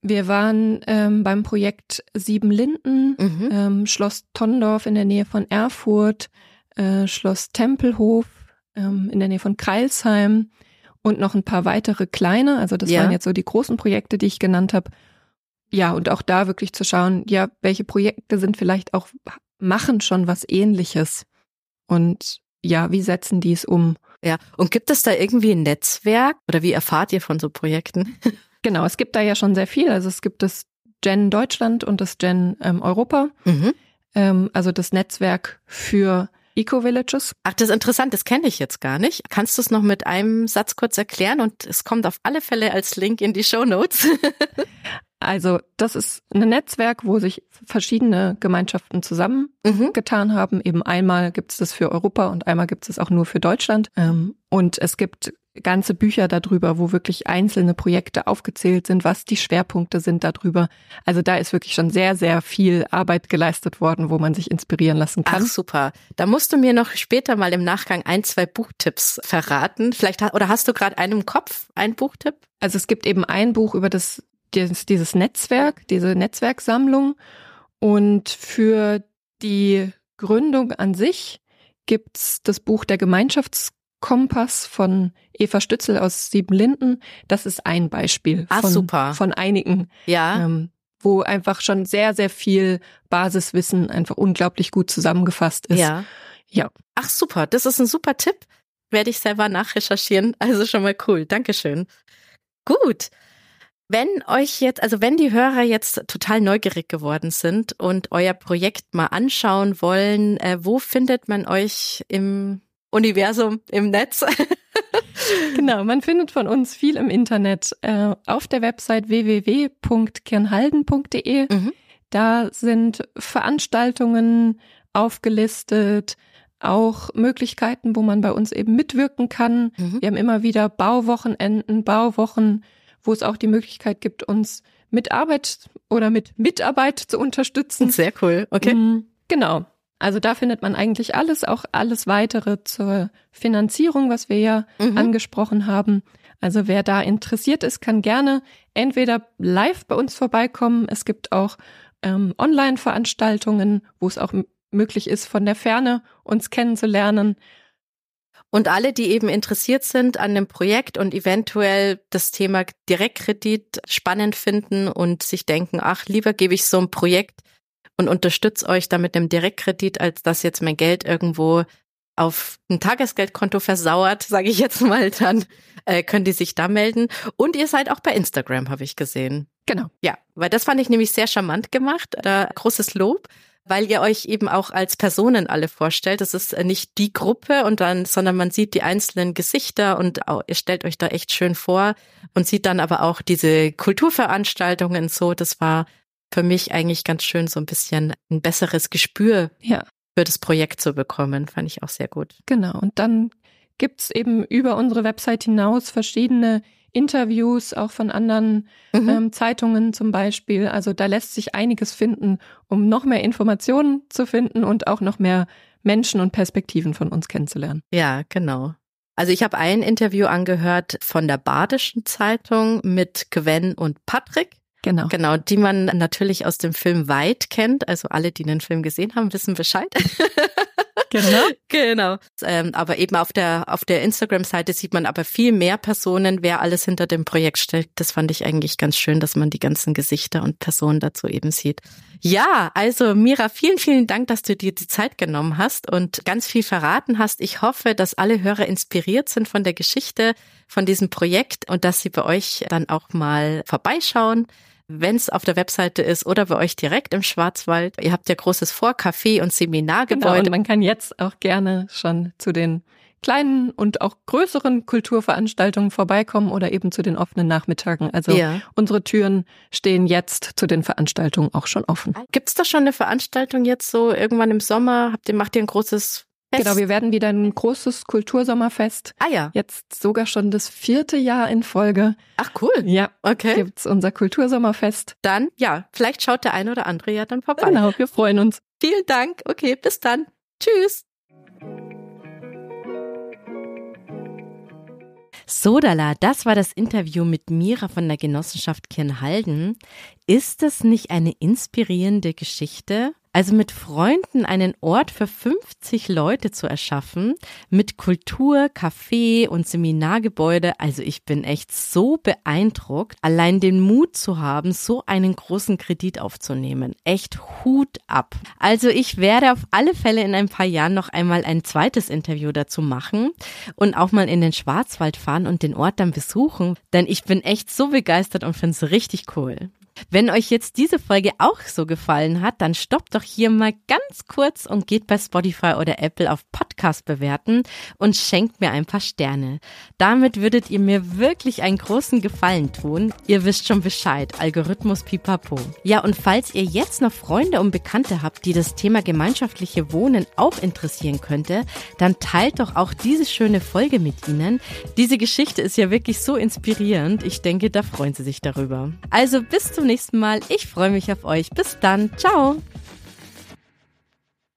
wir waren ähm, beim Projekt Sieben Linden, mhm. ähm, Schloss Tondorf in der Nähe von Erfurt, äh, Schloss Tempelhof ähm, in der Nähe von Kreilsheim und noch ein paar weitere kleine. Also das ja. waren jetzt so die großen Projekte, die ich genannt habe. Ja, und auch da wirklich zu schauen, ja, welche Projekte sind vielleicht auch, machen schon was ähnliches. Und ja, wie setzen die es um? Ja, und gibt es da irgendwie ein Netzwerk oder wie erfahrt ihr von so Projekten? [laughs] Genau, es gibt da ja schon sehr viel. Also es gibt das Gen Deutschland und das Gen ähm, Europa. Mhm. Ähm, also das Netzwerk für Eco-Villages. Ach, das ist interessant, das kenne ich jetzt gar nicht. Kannst du es noch mit einem Satz kurz erklären? Und es kommt auf alle Fälle als Link in die Show Notes. [laughs] also, das ist ein Netzwerk, wo sich verschiedene Gemeinschaften zusammengetan mhm. haben. Eben einmal gibt es das für Europa und einmal gibt es auch nur für Deutschland. Ähm, und es gibt ganze Bücher darüber, wo wirklich einzelne Projekte aufgezählt sind, was die Schwerpunkte sind darüber. Also da ist wirklich schon sehr, sehr viel Arbeit geleistet worden, wo man sich inspirieren lassen kann. Ach, super. Da musst du mir noch später mal im Nachgang ein, zwei Buchtipps verraten. Vielleicht, oder hast du gerade einen im Kopf, einen Buchtipp? Also es gibt eben ein Buch über das, dieses, dieses Netzwerk, diese Netzwerksammlung. Und für die Gründung an sich gibt's das Buch der Gemeinschafts Kompass von Eva Stützel aus Siebenlinden. Das ist ein Beispiel ah, von, super. von einigen, ja. ähm, wo einfach schon sehr, sehr viel Basiswissen einfach unglaublich gut zusammengefasst ist. Ja. Ja. Ach super, das ist ein super Tipp. Werde ich selber nachrecherchieren. Also schon mal cool. Dankeschön. Gut. Wenn euch jetzt, also wenn die Hörer jetzt total neugierig geworden sind und euer Projekt mal anschauen wollen, äh, wo findet man euch im Universum im Netz. [laughs] genau, man findet von uns viel im Internet äh, auf der Website www.kirnhalden.de. Mhm. Da sind Veranstaltungen aufgelistet, auch Möglichkeiten, wo man bei uns eben mitwirken kann. Mhm. Wir haben immer wieder Bauwochenenden, Bauwochen, wo es auch die Möglichkeit gibt, uns mit Arbeit oder mit Mitarbeit zu unterstützen. Sehr cool, okay. Mhm, genau. Also da findet man eigentlich alles, auch alles weitere zur Finanzierung, was wir ja mhm. angesprochen haben. Also wer da interessiert ist, kann gerne entweder live bei uns vorbeikommen. Es gibt auch ähm, Online-Veranstaltungen, wo es auch möglich ist, von der Ferne uns kennenzulernen. Und alle, die eben interessiert sind an dem Projekt und eventuell das Thema Direktkredit spannend finden und sich denken, ach, lieber gebe ich so ein Projekt und unterstütze euch da mit einem Direktkredit, als dass jetzt mein Geld irgendwo auf ein Tagesgeldkonto versauert, sage ich jetzt mal, dann äh, könnt ihr sich da melden. Und ihr seid auch bei Instagram, habe ich gesehen. Genau. Ja, weil das fand ich nämlich sehr charmant gemacht. Da großes Lob, weil ihr euch eben auch als Personen alle vorstellt. Das ist äh, nicht die Gruppe und dann, sondern man sieht die einzelnen Gesichter und auch, ihr stellt euch da echt schön vor und sieht dann aber auch diese Kulturveranstaltungen so. Das war für mich eigentlich ganz schön, so ein bisschen ein besseres Gespür ja. für das Projekt zu bekommen. Fand ich auch sehr gut. Genau. Und dann gibt's eben über unsere Website hinaus verschiedene Interviews auch von anderen mhm. ähm, Zeitungen zum Beispiel. Also da lässt sich einiges finden, um noch mehr Informationen zu finden und auch noch mehr Menschen und Perspektiven von uns kennenzulernen. Ja, genau. Also ich habe ein Interview angehört von der Badischen Zeitung mit Gwen und Patrick. Genau. Genau, die man natürlich aus dem Film Weit kennt. Also alle, die den Film gesehen haben, wissen Bescheid. [laughs] Genau. genau. Ähm, aber eben auf der, auf der Instagram-Seite sieht man aber viel mehr Personen, wer alles hinter dem Projekt steckt. Das fand ich eigentlich ganz schön, dass man die ganzen Gesichter und Personen dazu eben sieht. Ja, also Mira, vielen, vielen Dank, dass du dir die Zeit genommen hast und ganz viel verraten hast. Ich hoffe, dass alle Hörer inspiriert sind von der Geschichte, von diesem Projekt und dass sie bei euch dann auch mal vorbeischauen wenn es auf der Webseite ist oder bei euch direkt im Schwarzwald. Ihr habt ja großes Vor-, Café- und Seminargebäude. Genau, und man kann jetzt auch gerne schon zu den kleinen und auch größeren Kulturveranstaltungen vorbeikommen oder eben zu den offenen Nachmittagen. Also ja. unsere Türen stehen jetzt zu den Veranstaltungen auch schon offen. Gibt es da schon eine Veranstaltung jetzt so irgendwann im Sommer? Habt ihr, macht ihr ein großes Fest. Genau, wir werden wieder ein großes Kultursommerfest. Ah ja. Jetzt sogar schon das vierte Jahr in Folge. Ach cool. Ja. Okay. Gibt's unser Kultursommerfest. Dann, ja, vielleicht schaut der eine oder andere ja dann vorbei. Genau, wir freuen uns. Vielen Dank. Okay, bis dann. Tschüss. Sodala, das war das Interview mit Mira von der Genossenschaft Kirnhalden. Ist das nicht eine inspirierende Geschichte? Also mit Freunden einen Ort für 50 Leute zu erschaffen, mit Kultur, Café und Seminargebäude. Also ich bin echt so beeindruckt, allein den Mut zu haben, so einen großen Kredit aufzunehmen. Echt Hut ab. Also ich werde auf alle Fälle in ein paar Jahren noch einmal ein zweites Interview dazu machen und auch mal in den Schwarzwald fahren und den Ort dann besuchen, denn ich bin echt so begeistert und finde es richtig cool. Wenn euch jetzt diese Folge auch so gefallen hat, dann stoppt doch hier mal ganz kurz und geht bei Spotify oder Apple auf Podcast bewerten und schenkt mir ein paar Sterne. Damit würdet ihr mir wirklich einen großen Gefallen tun. Ihr wisst schon Bescheid. Algorithmus pipapo. Ja, und falls ihr jetzt noch Freunde und Bekannte habt, die das Thema gemeinschaftliche Wohnen auch interessieren könnte, dann teilt doch auch diese schöne Folge mit ihnen. Diese Geschichte ist ja wirklich so inspirierend. Ich denke, da freuen sie sich darüber. Also bis zum nächsten Mal. Ich freue mich auf euch. Bis dann. Ciao.